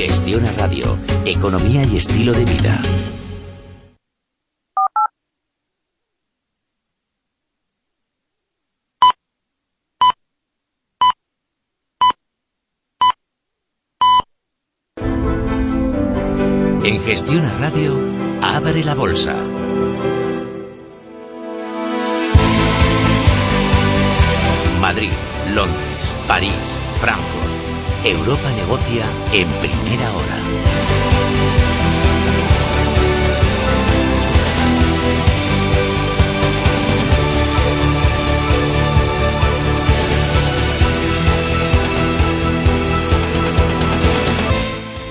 Gestiona Radio, Economía y Estilo de Vida. En Gestiona Radio, abre la bolsa. Madrid, Londres, París, Frankfurt. Europa negocia en primera hora.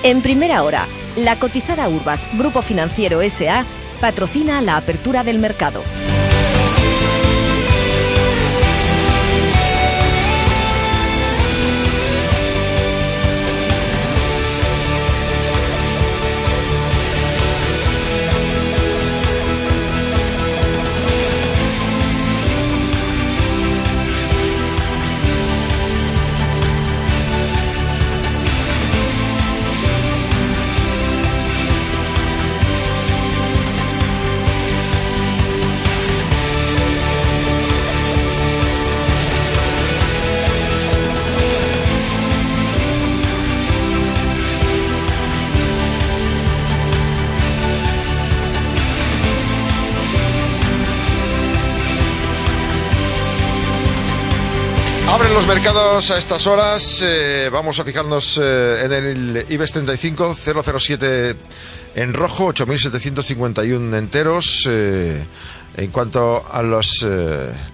En primera hora, la cotizada Urbas, Grupo Financiero SA, patrocina la apertura del mercado. Los mercados a estas horas. eh, vamos a fijarnos eh, en el IBEX 35, 007 en rojo, 8.751 enteros. eh, en cuanto a los,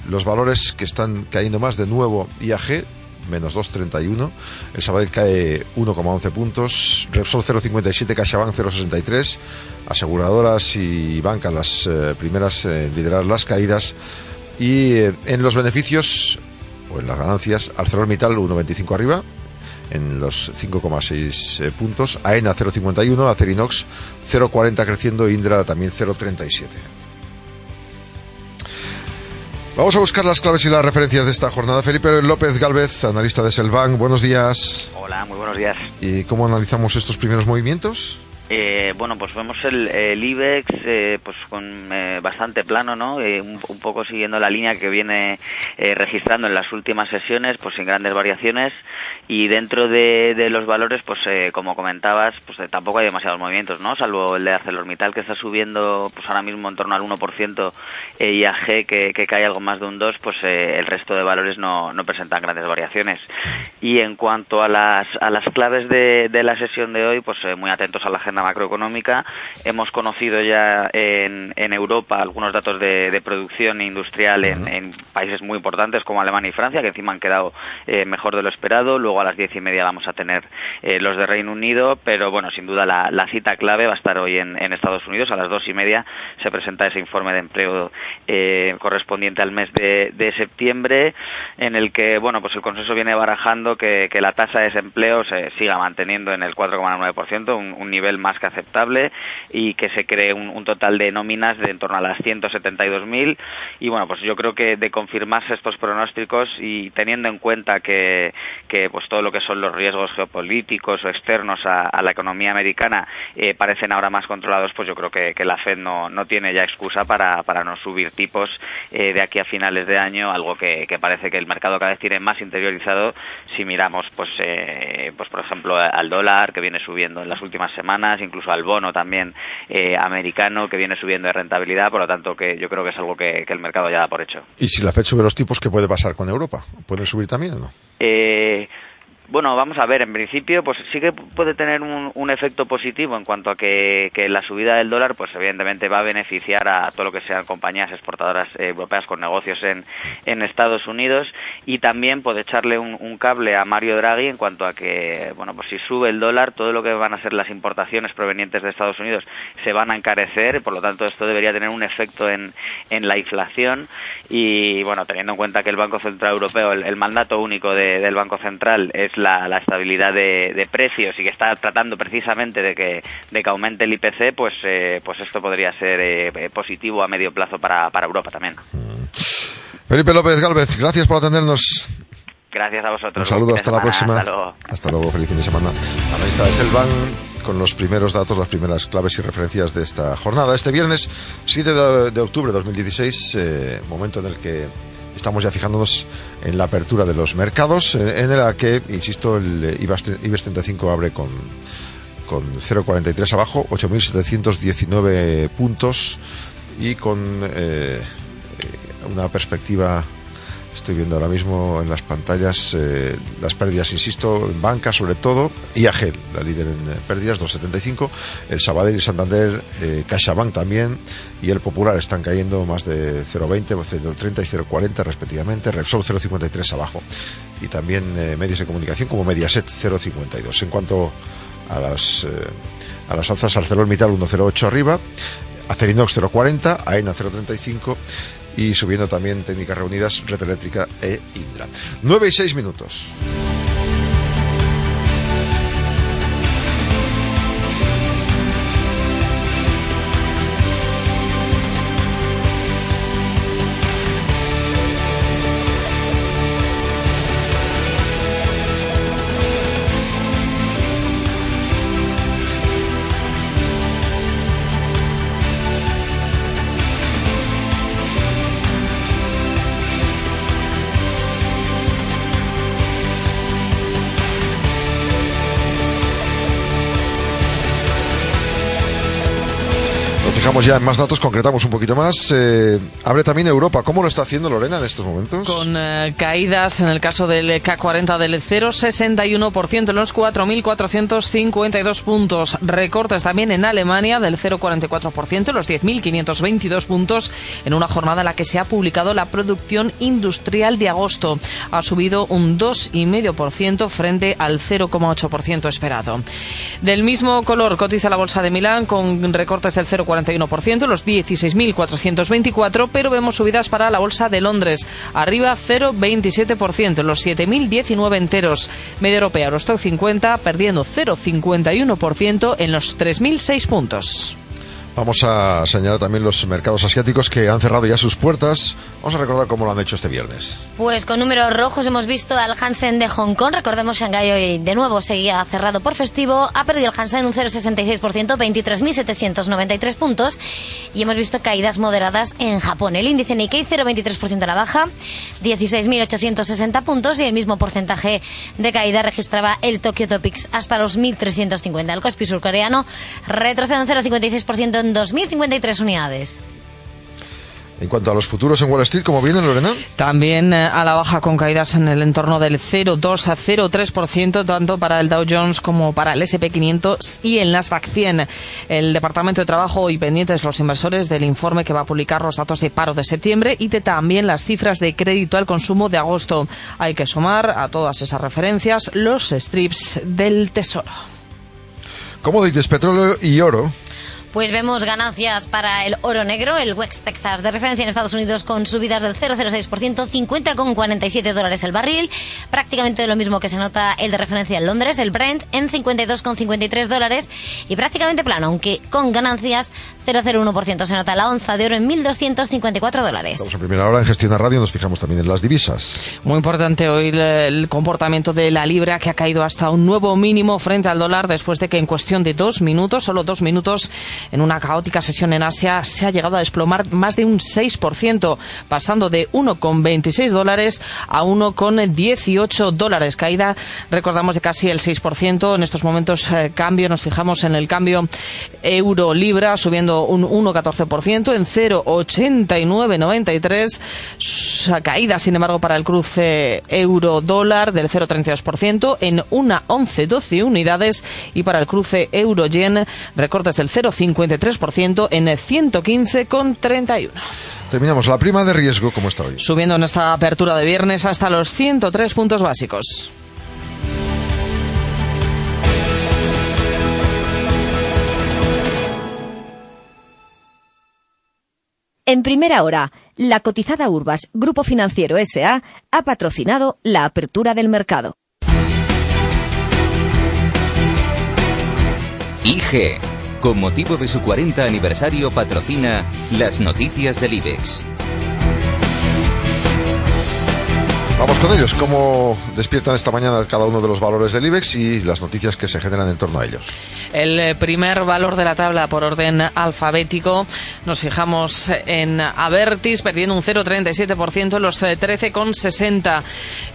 los valores que están cayendo más, de nuevo IAG, menos 2,31. El Sabadell cae 1,11 puntos. Repsol 0,57, CaixaBank 0,63. Aseguradoras y bancas las primeras en liderar las caídas. Y en los beneficios o en las ganancias, ArcelorMittal 1,25 arriba en los 5,6 eh, puntos, AENA 0,51, Acerinox 0,40 creciendo, Indra también 0,37. Vamos a buscar las claves y las referencias de esta jornada. Felipe López Galvez, analista de Selvan, buenos días. Hola, muy buenos días. ¿Y cómo analizamos estos primeros movimientos? Eh, bueno, pues vemos el, el IBEX eh, pues con eh, bastante plano, ¿no? Eh, un, un, poco siguiendo la línea que viene eh, registrando en las últimas sesiones, pues sin grandes variaciones. Y dentro de, de los valores, pues eh, como comentabas, pues eh, tampoco hay demasiados movimientos, ¿no? Salvo el de ArcelorMittal que está subiendo, pues ahora mismo en torno al 1%, eh, IAG que, que cae algo más de un 2, pues eh, el resto de valores no, no presentan grandes variaciones. Y en cuanto a las, a las claves de, de la sesión de hoy, pues eh, muy atentos a la agenda macroeconómica. Hemos conocido ya en, en Europa algunos datos de, de producción industrial en, en, países muy importantes como Alemania y Francia, que encima han quedado mejor de lo esperado. Luego a las diez y media vamos a tener eh, los de Reino Unido, pero bueno, sin duda la, cita clave va a estar hoy en, Estados Unidos. A las dos y media se presenta ese informe de empleo eh, correspondiente al mes de, septiembre, en el que bueno, pues el consenso viene barajando que, que la tasa de desempleo se siga manteniendo en el 4,9%, un, un nivel más que aceptable y que se cree un, un total de nóminas de en torno a las 172.000 y bueno pues yo creo que de confirmarse estos pronósticos y teniendo en cuenta que, que pues todo lo que son los riesgos geopolíticos o externos a, a la economía americana eh, parecen ahora más controlados pues yo creo que, que la Fed no, no, tiene ya excusa para, para no subir tipos eh, de aquí a finales de año algo que, que, parece que el mercado cada vez tiene más interiorizado si miramos pues eh, pues por ejemplo al dólar que viene subiendo en las últimas semanas incluso al bono también eh, americano que viene subiendo de rentabilidad, por lo tanto que yo creo que es algo que, que, el mercado ya da por hecho. ¿Y si la Fed sube los tipos, qué puede pasar con Europa? ¿Pueden subir también o no? Eh, Bueno, vamos a ver, en principio, pues sí que puede tener un, efecto positivo en cuanto a que, la subida del dólar, pues evidentemente va a beneficiar a todo lo que sean compañías exportadoras europeas con negocios en, en Estados Unidos. Y también puede echarle un, cable a Mario Draghi en cuanto a que, bueno, pues si sube el dólar, todo lo que van a ser las importaciones provenientes de Estados Unidos se van a encarecer, por lo tanto esto debería tener un efecto en, en la inflación. Y, bueno, teniendo en cuenta que el Banco Central Europeo, el, mandato único del Banco Central es la, estabilidad de, precios y que está tratando precisamente de que, de que aumente el IPC, pues, eh, pues esto podría ser eh, positivo a medio plazo para, para Europa también. Felipe López Galvez, gracias por atendernos. Gracias a vosotros. Un saludo, hasta la próxima. Hasta luego. feliz fin de semana. Analista de Selvan con los primeros datos, las primeras claves y referencias de esta jornada. Este viernes 7 de, octubre de 2016, eh, momento en el que estamos ya fijándonos en la apertura de los mercados, eh, en el que, insisto, el IBEX 35 abre con, con 0,43 abajo, 8.719 puntos y con eh, una perspectiva Estoy viendo ahora mismo en las pantallas eh, las pérdidas, insisto, en banca sobre todo, IAG, la líder en eh, pérdidas, 2,75, el Sabadell y Santander, eh, CaixaBank también, y el Popular están cayendo más de 0,20, 0,30 y 0,40 respectivamente, Repsol 0,53 abajo, y también medios de comunicación como Mediaset 0,52. En cuanto a las, a las alzas, ArcelorMittal 1,08 arriba, Acerinox 0,40, AENA 0,35 y subiendo también técnicas reunidas, Red Eléctrica e Indra. 9 y 6 minutos. Ya en más datos, concretamos un poquito más. Eh, abre también Europa. ¿Cómo lo está haciendo Lorena en estos momentos? Con eh, caídas en el caso del K40 del 0,61% en los 4.452 puntos. Recortes también en Alemania del 0,44%, los 10.522 puntos en una jornada en la que se ha publicado la producción industrial de agosto. Ha subido un 2,5% frente al 0,8% esperado. Del mismo color cotiza la bolsa de Milán con recortes del 0,41% los 16.424, pero vemos subidas para la Bolsa de Londres, arriba 0,27%, los 7.019 enteros. Media Europea, Eurostock 50, perdiendo 0,51% en los 3.006 puntos. Vamos a señalar también los mercados asiáticos que han cerrado ya sus puertas. Vamos a recordar cómo lo han hecho este viernes. Pues con números rojos hemos visto al Hansen de Hong Kong. Recordemos Shanghai hoy de nuevo seguía cerrado por festivo. Ha perdido el Hansen un 0,66%, 23.793 puntos. Y hemos visto caídas moderadas en Japón. El índice Nikkei 0,23% a la baja, 16.860 puntos. Y el mismo porcentaje de caída registraba el Tokyo Topics hasta los 1.350. El Kospi surcoreano retrocede un 0,56% 2.053 unidades. En cuanto a los futuros en Wall Street, ¿cómo vienen, Lorena? También eh, a la baja con caídas en el entorno del 0,2 a 0,3%, tanto para el Dow Jones como para el SP500 y el Nasdaq 100. El Departamento de Trabajo y pendientes los inversores del informe que va a publicar los datos de paro de septiembre y también las cifras de crédito al consumo de agosto. Hay que sumar a todas esas referencias los strips del Tesoro. ¿Cómo dices petróleo y oro pues vemos ganancias para el oro negro, el West Texas de referencia en Estados Unidos con subidas del 0,06%, 50,47 dólares el barril, prácticamente lo mismo que se nota el de referencia en Londres, el Brent en 52,53 dólares y prácticamente plano, aunque con ganancias 0,01%. Se nota la onza de oro en 1.254 dólares. Estamos a primera hora en Gestión a Radio, nos fijamos también en las divisas. Muy importante hoy el comportamiento de la libra que ha caído hasta un nuevo mínimo frente al dólar después de que en cuestión de dos minutos, solo dos minutos, en una caótica sesión en Asia se ha llegado a desplomar más de un 6%, pasando de 1,26 dólares a 1,18 dólares. Caída, recordamos, de casi el 6%. En estos momentos, eh, cambio, nos fijamos en el cambio euro-libra, subiendo un 1,14% en 0,8993. Caída, sin embargo, para el cruce euro-dólar del 0,32% en una 11,12 unidades y para el cruce euro-yen recortes del 0,53% en 115,31. Terminamos. La prima de riesgo, ¿cómo está hoy? Subiendo en esta apertura de viernes hasta los 103 puntos básicos. En primera hora, la cotizada Urbas Grupo Financiero SA ha patrocinado la apertura del mercado. IG, con motivo de su 40 aniversario, patrocina las noticias del IBEX. Vamos con ellos. ¿Cómo despiertan esta mañana cada uno de los valores del IBEX y las noticias que se generan en torno a ellos? El eh, primer valor de la tabla por orden alfabético nos fijamos en Avertis perdiendo un 0,37% en los 13,60. Eh,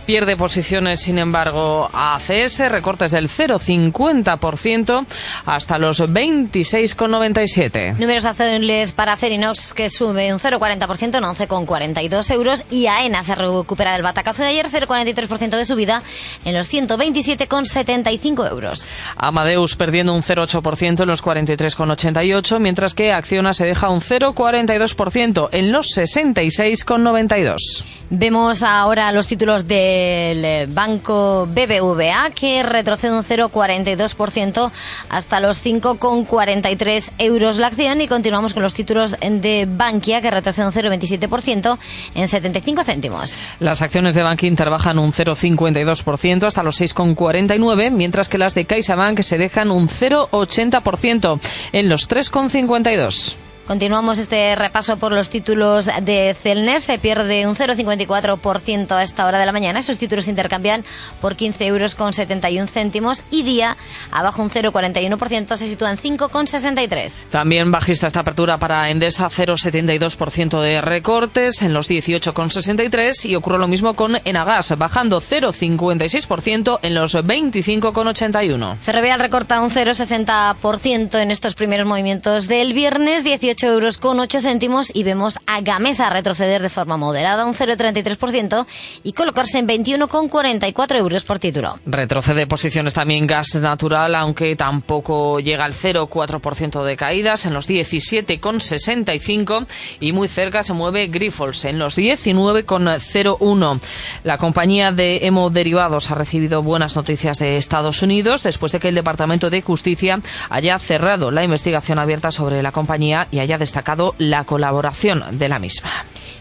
Pierde posiciones, sin embargo, ACS, recortes del 0,50% hasta los 26,97. Números azules para Cerinox que sube un 0,40% en 11,42 euros y AENA se recupera del batacazo de ayer, 0,43% de subida en los 127,75 euros. Amadeus perdiendo un 0,8% en los 43,88, mientras que Acciona se deja un 0,42% en los 66,92. Vemos ahora los títulos del banco BBVA que retrocede un 0,42% hasta los 5,43 euros la acción y continuamos con los títulos de Bankia que retrocede un 0,27% en 75 céntimos. Las acciones de Bank Inter bajan un 0,52% hasta los 6,49, mientras que las de CaixaBank se dejan un 0,80% en los 3,52. Continuamos este repaso por los títulos de Celner. Se pierde un 0,54% a esta hora de la mañana. Esos títulos se intercambian por 15 euros con 71 céntimos y día abajo un 0,41%. Se sitúa en 5,63. También bajista esta apertura para Endesa, 0,72% de recortes en los 18,63 y ocurre lo mismo con Enagas, bajando 0,56% en los 25,81. Ferrovial recorta un 0,60% en estos primeros movimientos del viernes, 18 euros con 8 céntimos y vemos a Gamesa retroceder de forma moderada un 0,33% y colocarse en 21,44 euros por título. Retrocede posiciones también gas natural, aunque tampoco llega al 0,4% de caídas en los 17,65 y muy cerca se mueve Grifols en los 19,01. La compañía de hemoderivados ha recibido buenas noticias de Estados Unidos después de que el Departamento de Justicia haya cerrado la investigación abierta sobre la compañía y haya destacado la colaboración de la misma.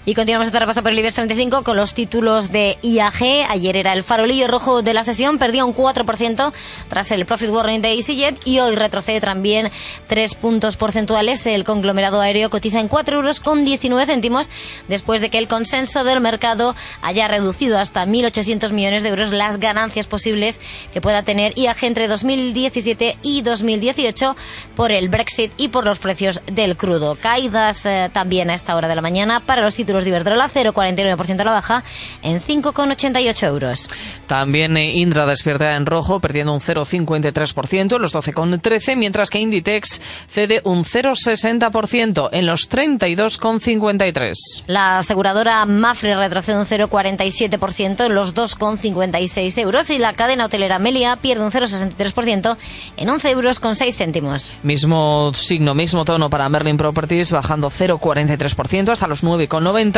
Y continuamos este repaso por el IBEX 35 con los títulos de IAG. Ayer era el farolillo rojo de la sesión, perdía un 4% tras el profit warning de EasyJet y hoy retrocede también 3 puntos porcentuales. El conglomerado aéreo cotiza en 4 euros con 19 céntimos después de que el consenso del mercado haya reducido hasta 1.800 millones de euros las ganancias posibles que pueda tener IAG entre 2017 y 2018 por el Brexit y por los precios del crudo. Caídas eh, también a esta hora de la mañana para los títulos de Iberdrola, 0,49% a la baja en 5,88 euros. También eh, Indra despierta en rojo, perdiendo un 0,53% en los 12,13, mientras que Inditex cede un 0,60% en los 32,53. La aseguradora Mafre retrocede un 0,47% en los 2,56 euros y la cadena hotelera Melia pierde un 0,63% en 11 euros con 6 céntimos. Mismo signo, mismo tono para Merlin Properties, bajando 0,43% hasta los 9,90,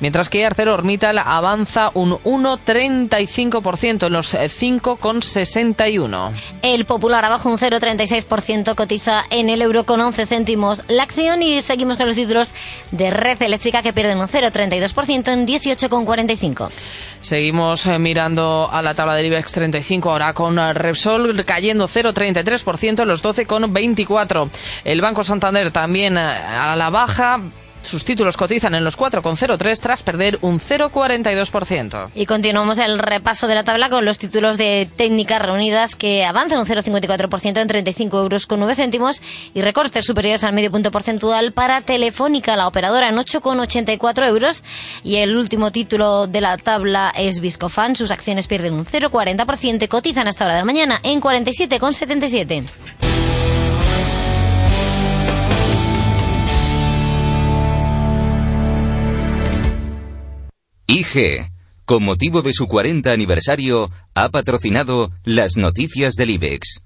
mientras que ArcelorMittal avanza un 1,35% en los 5,61. El Popular abajo un 0,36%, cotiza en el euro con 11 céntimos la acción y seguimos con los títulos de Red Eléctrica que pierden un 0,32% en 18,45. Seguimos eh, mirando a la tabla del IBEX 35 ahora con Repsol cayendo 0,33% en los 12,24. El Banco Santander también eh, a la baja Sus títulos cotizan en los 4,03 tras perder un 0,42%. Y continuamos el repaso de la tabla con los títulos de técnicas reunidas que avanzan un 0,54% en 35 euros con 9 céntimos y recortes superiores al medio punto porcentual para Telefónica, la operadora en 8,84 euros. Y el último título de la tabla es Viscofan. Sus acciones pierden un 0,40% y cotizan hasta hora de la mañana en 47,77. IG, con motivo de su 40 aniversario, ha patrocinado las noticias del IBEX.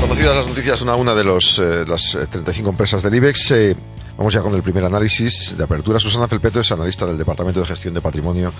Conocidas las noticias una a una de los, eh, las eh, 35 empresas del IBEX, eh, vamos ya con el primer análisis de apertura. Susana Felpeto es analista del Departamento de Gestión de Patrimonio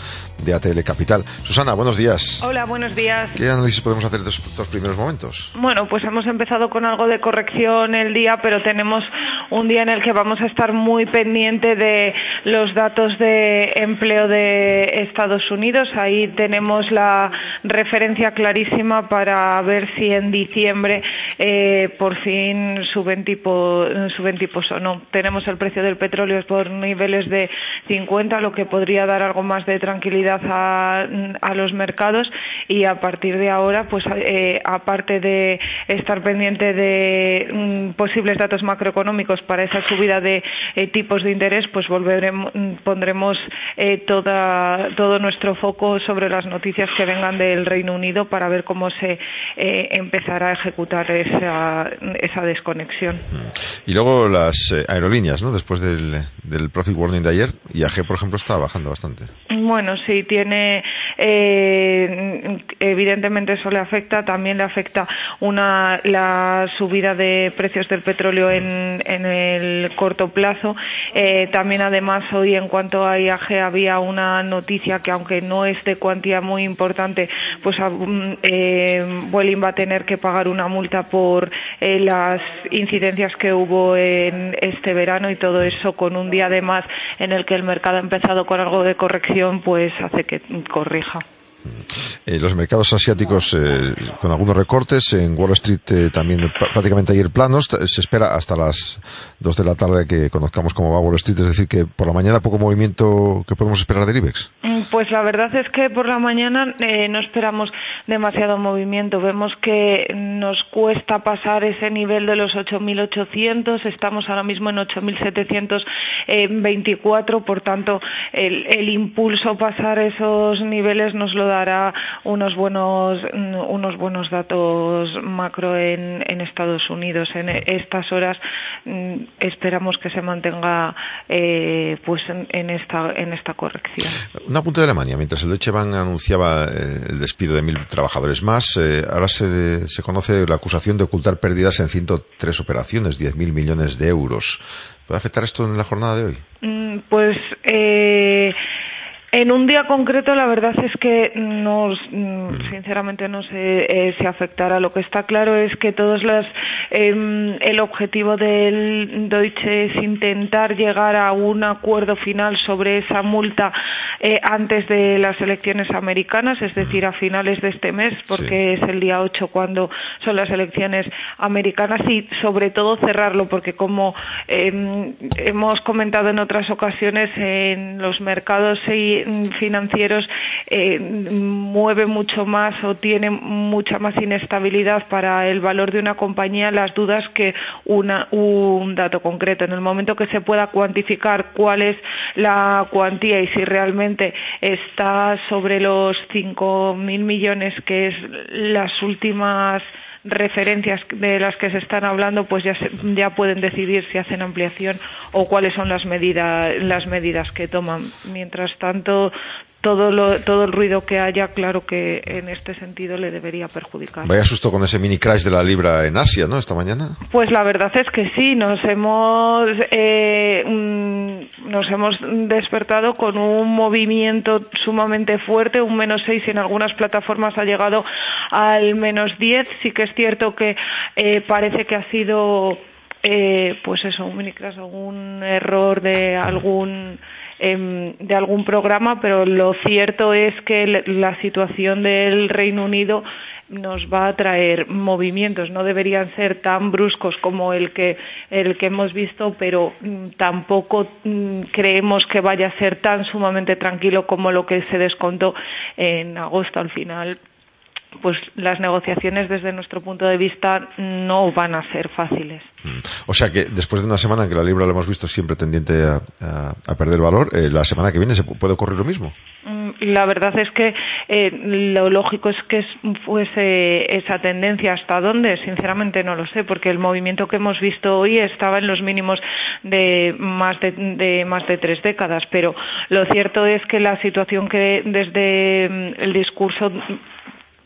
de ATL Capital. Susana, buenos días. Hola, buenos días. ¿Qué análisis podemos hacer de estos primeros momentos? Bueno, pues hemos empezado con algo de corrección el día, pero tenemos un día en el que vamos a estar muy pendiente de los datos de empleo de Estados Unidos. Ahí tenemos la referencia clarísima para ver si en diciembre eh, por fin suben, tipo, suben tipos o no. Tenemos el precio del petróleo por niveles de 50, lo que podría dar algo más de tranquilidad a, a los mercados y a partir de ahora, pues eh, aparte de estar pendiente de mm, posibles datos macroeconómicos para esa subida de eh, tipos de interés, pues volveremos, pondremos eh, toda, todo nuestro foco sobre las noticias que vengan del Reino Unido para ver cómo se eh, empezará a ejecutar esa, esa desconexión. Y luego las eh, ¿no? Después del, profit warning de ayer, IAG, por ejemplo, está bajando bastante. Bueno, sí, tiene. Eh, evidentemente eso le afecta. También le afecta una la subida de precios del petróleo en, el corto plazo. Eh, también, además, hoy en cuanto a IAG había una noticia que, aunque no es de cuantía muy importante, pues eh, Vueling va a tener que pagar una multa por eh, las incidencias que hubo en este verano y todo eso con un día además en el que el mercado ha empezado con algo de corrección, pues hace que corrija. Eh, los mercados asiáticos eh, con algunos recortes, en Wall Street eh, también prácticamente ayer planos, se espera hasta las 2 de la tarde que conozcamos cómo va Wall Street, es decir, que por la mañana poco movimiento que podemos esperar del IBEX. Pues la verdad es que por la mañana eh, no esperamos demasiado movimiento, vemos que nos cuesta pasar ese nivel de los 8.800, estamos ahora mismo en 8.724, por tanto el, el impulso pasar esos niveles nos lo dará unos buenos unos buenos datos macro en, en Estados Unidos. En estas horas mm, esperamos que se mantenga eh, pues en, en, esta en esta corrección. Un apunte de Alemania. Mientras el Deutsche Bank anunciaba eh, el despido de mil trabajadores más, eh, ahora se, se conoce la acusación de ocultar pérdidas en 103 operaciones, 10.000 millones de euros. ¿Puede afectar esto en la jornada de hoy? Mm, pues eh, en un día concreto, la verdad es que nos, sinceramente no sé eh, si afectará. Lo que está claro es que todos las, eh, el objetivo del Deutsche es intentar llegar a un acuerdo final sobre esa multa eh, antes de las elecciones americanas, es decir, a finales de este mes, porque sí. es el día 8 cuando son las elecciones americanas y sobre todo cerrarlo, porque como hemos comentado en otras ocasiones en los mercados y financieros eh, mueve mucho más o tiene mucha más inestabilidad para el valor de una compañía las dudas que una, un dato concreto. En el momento que se pueda cuantificar cuál es la cuantía y si realmente está sobre los 5.000 millones, que es las últimas referencias de las que se están hablando, pues ya, se, ya pueden decidir si hacen ampliación o cuáles son las medidas, las medidas que toman. Mientras tanto, todo, lo, todo el ruido que haya, claro que en este sentido le debería perjudicar. Vaya susto con ese mini crash de la libra en Asia, ¿no? Esta mañana. Pues la verdad es que sí, nos hemos eh, nos hemos despertado con un movimiento sumamente fuerte, un menos seis y en algunas plataformas ha llegado al menos 10. Sí que es cierto que eh, parece que ha sido, eh, pues eso, un algún error de algún em, de algún programa, pero lo cierto es que la situación del Reino Unido nos va a traer movimientos. No deberían ser tan bruscos como el que, el que hemos visto, pero mm, tampoco mm, creemos que vaya a ser tan sumamente tranquilo como lo que se descontó en agosto al final pues las negociaciones desde nuestro punto de vista no van a ser fáciles. Mm. O sea que después de una semana en que la libra lo hemos visto siempre tendiente a, perder valor, eh, la semana que viene se puede ocurrir lo mismo. Mm, la verdad es que eh, lo lógico es que fuese esa tendencia. ¿Hasta dónde? Sinceramente no lo sé, porque el movimiento que hemos visto hoy estaba en los mínimos de más de, de más de tres décadas. Pero lo cierto es que la situación que desde mm, el discurso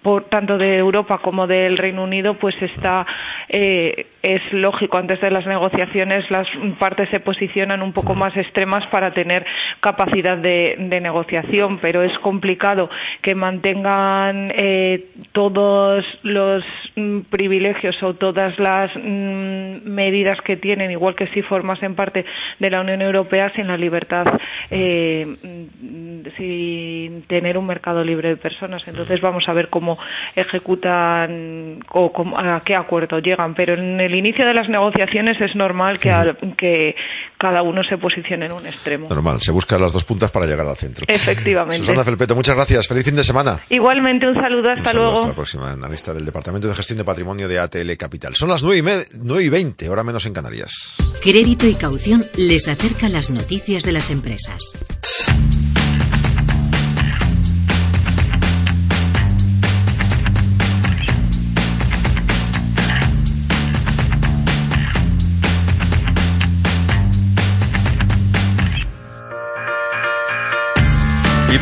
por tanto de Europa como del Reino Unido, pues está eh, es lógico antes de las negociaciones las partes se posicionan un poco más extremas para tener capacidad de, negociación, pero es complicado que mantengan eh, todos los mm, privilegios o todas las mm, medidas que tienen, igual que si formasen parte de la Unión Europea, sin la libertad, eh, mm, sin tener un mercado libre de personas. Entonces vamos a ver cómo ejecutan o a qué acuerdo llegan. Pero en el inicio de las negociaciones es normal que, que cada uno se posicione en un extremo. Normal, se buscan las dos puntas para llegar al centro. Efectivamente. Susana Felpeto, muchas gracias. Feliz fin de semana. Igualmente, un saludo. Hasta luego. Hasta la próxima analista del Departamento de Gestión de Patrimonio de ATL Capital. Son las nueve y, 9 y 20, hora menos en Canarias. Crédito y caución les acerca las noticias de las empresas.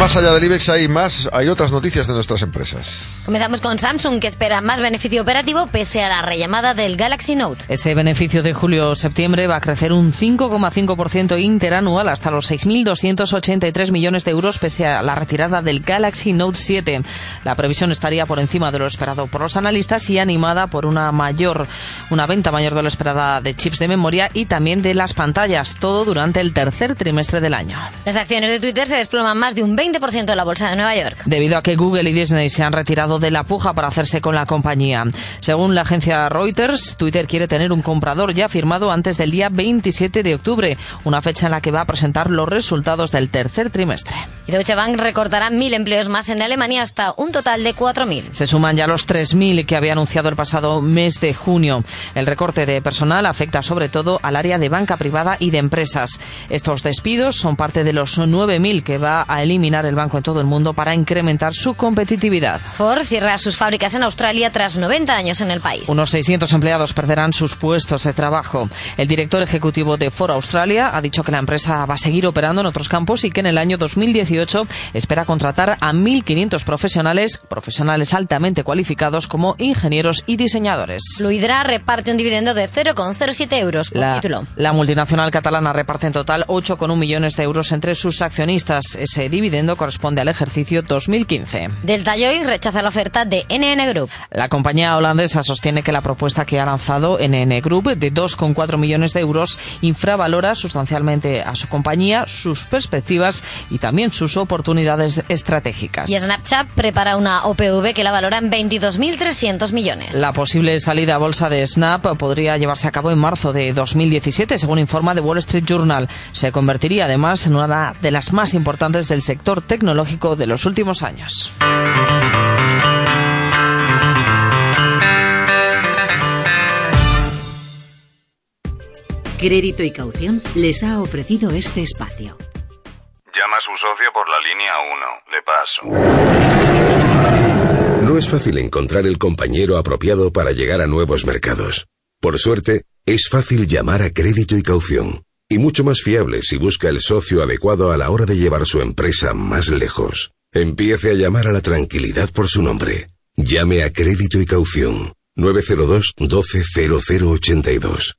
Más allá del IBEX hay más, hay otras noticias de nuestras empresas. Comenzamos con Samsung, que espera más beneficio operativo pese a la rellamada del Galaxy Note. Ese beneficio de julio-septiembre va a crecer un 5,5% interanual hasta los 6.283 millones de euros pese a la retirada del Galaxy Note 7. La previsión estaría por encima de lo esperado por los analistas y animada por una mayor, una venta mayor de lo esperada de chips de memoria y también de las pantallas, todo durante el tercer trimestre del año. Las acciones de Twitter se desploman más de un 20% de la bolsa de Nueva York. Debido a que Google y Disney se han retirado de la puja para hacerse con la compañía. Según la agencia Reuters, Twitter quiere tener un comprador ya firmado antes del día 27 de octubre, una fecha en la que va a presentar los resultados del tercer trimestre. Y Deutsche Bank recortará mil empleos más en Alemania hasta un total de 4.000. Se suman ya los 3.000 que había anunciado el pasado mes de junio. El recorte de personal afecta sobre todo al área de banca privada y de empresas. Estos despidos son parte de los 9.000 que va a eliminar el banco en todo el mundo para incrementar su competitividad. Ford cierra sus fábricas en Australia tras 90 años en el país. Unos 600 empleados perderán sus puestos de trabajo. El director ejecutivo de Ford Australia ha dicho que la empresa va a seguir operando en otros campos y que en el año 2018 espera contratar a 1.500 profesionales, profesionales altamente cualificados como ingenieros y diseñadores. Fluidra reparte un dividendo de 0,07 euros por la, título. La multinacional catalana reparte en total 8,1 millones de euros entre sus accionistas. Ese dividendo corresponde al ejercicio 2015. Delta Joy rechaza la oferta de NN Group. La compañía holandesa sostiene que la propuesta que ha lanzado NN Group de 2,4 millones de euros infravalora sustancialmente a su compañía, sus perspectivas y también sus oportunidades estratégicas. Y Snapchat prepara una OPV que la valora en 22.300 millones. La posible salida a bolsa de Snap podría llevarse a cabo en marzo de 2017, según informa The Wall Street Journal. Se convertiría además en una de las más importantes del sector tecnológico de los últimos años. Crédito y Caución les ha ofrecido este espacio. Llama a su socio por la línea 1. Le paso. No es fácil encontrar el compañero apropiado para llegar a nuevos mercados. Por suerte, es fácil llamar a Crédito y Caución y mucho más fiable si busca el socio adecuado a la hora de llevar su empresa más lejos. Empiece a llamar a la tranquilidad por su nombre. Llame a Crédito y Caución 902 120082.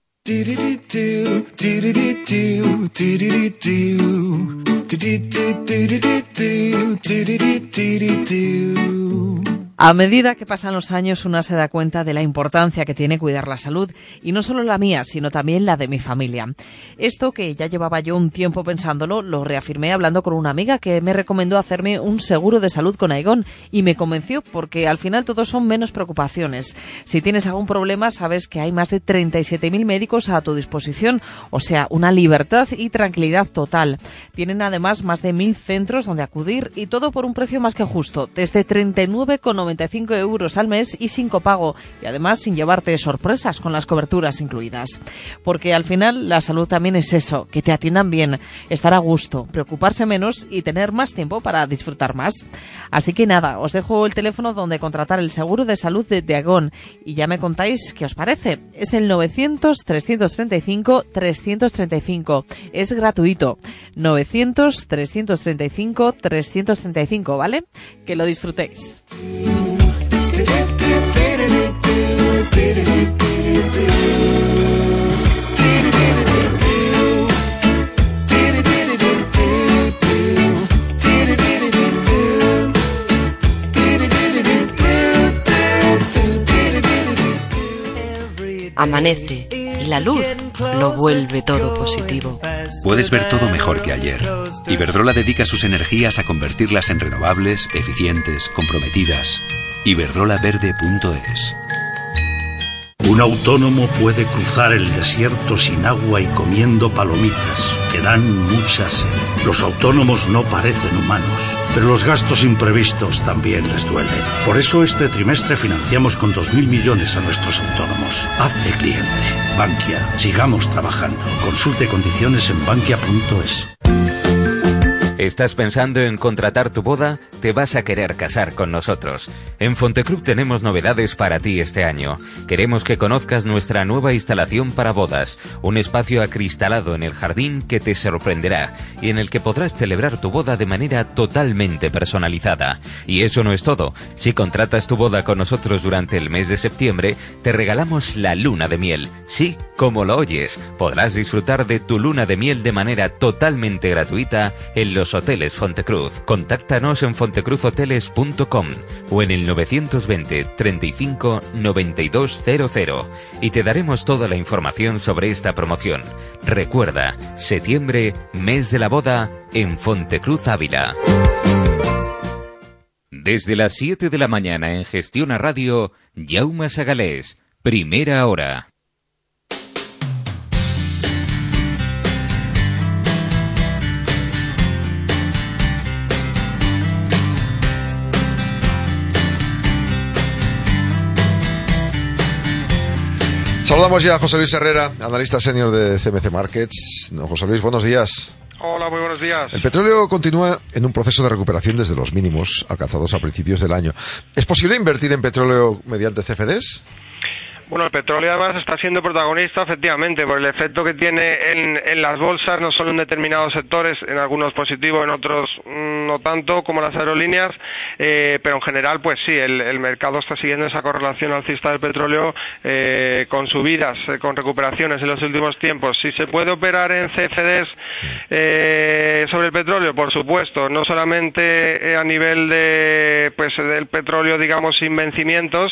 A medida que pasan los años, una se da cuenta de la importancia que tiene cuidar la salud, y no solo la mía, sino también la de mi familia. Esto que ya llevaba yo un tiempo pensándolo, lo reafirmé hablando con una amiga que me recomendó hacerme un seguro de salud con Aegon, y me convenció porque al final todos son menos preocupaciones. Si tienes algún problema, sabes que hay más de 37.000 médicos a tu disposición, o sea, una libertad y tranquilidad total. Tienen además más de 1.000 centros donde acudir y todo por un precio más que justo, desde 39,90 95 euros al mes y sin copago y además sin llevarte sorpresas con las coberturas incluidas. Porque al final la salud también es eso, que te atiendan bien, estar a gusto, preocuparse menos y tener más tiempo para disfrutar más. Así que nada, os dejo el teléfono donde contratar el seguro de salud de Diagón y ya me contáis qué os parece. Es el 900 335 335. Es gratuito. 900 335 335, ¿vale? Que lo disfrutéis. Amanece y la luz lo vuelve todo positivo. Puedes ver todo mejor que ayer. Iberdrola dedica sus energías a convertirlas en renovables, eficientes, comprometidas. Iberdrolaverde.es un autónomo puede cruzar el desierto sin agua y comiendo palomitas, que dan mucha sed. Los autónomos no parecen humanos, pero los gastos imprevistos también les duelen. Por eso este trimestre financiamos con 2.000 millones a nuestros autónomos. Hazte cliente. Bankia. Sigamos trabajando. Consulte condiciones en bankia.es. ¿Estás pensando en contratar tu boda? Te vas a querer casar con nosotros. En Fonteclub tenemos novedades para ti este año. Queremos que conozcas nuestra nueva instalación para bodas, un espacio acristalado en el jardín que te sorprenderá y en el que podrás celebrar tu boda de manera totalmente personalizada. Y eso no es todo. Si contratas tu boda con nosotros durante el mes de septiembre, te regalamos la luna de miel. Sí, como lo oyes, podrás disfrutar de tu luna de miel de manera totalmente gratuita en los Hoteles Fontecruz. Contáctanos en fontecruzhoteles.com o en el 920 35 9200 y te daremos toda la información sobre esta promoción. Recuerda, septiembre, mes de la boda en Fontecruz Ávila. Desde las 7 de la mañana en Gestión a Radio, Jaume Sagalés, primera hora. Saludamos ya a José Luis Herrera, analista senior de CMC Markets. No, José Luis, buenos días. Hola, muy buenos días. El petróleo continúa en un proceso de recuperación desde los mínimos alcanzados a principios del año. ¿Es posible invertir en petróleo mediante CFDs? Bueno, el petróleo además está siendo protagonista efectivamente por el efecto que tiene en, las bolsas, no solo en determinados sectores, en algunos positivos, en otros mm, no tanto, como las aerolíneas, eh, pero en general, pues sí, el, mercado está siguiendo esa correlación alcista del petróleo eh, con subidas, eh, con recuperaciones en los últimos tiempos. Si se puede operar en CFDs sobre el petróleo, por supuesto, no solamente a nivel de, pues, del petróleo, digamos, sin vencimientos,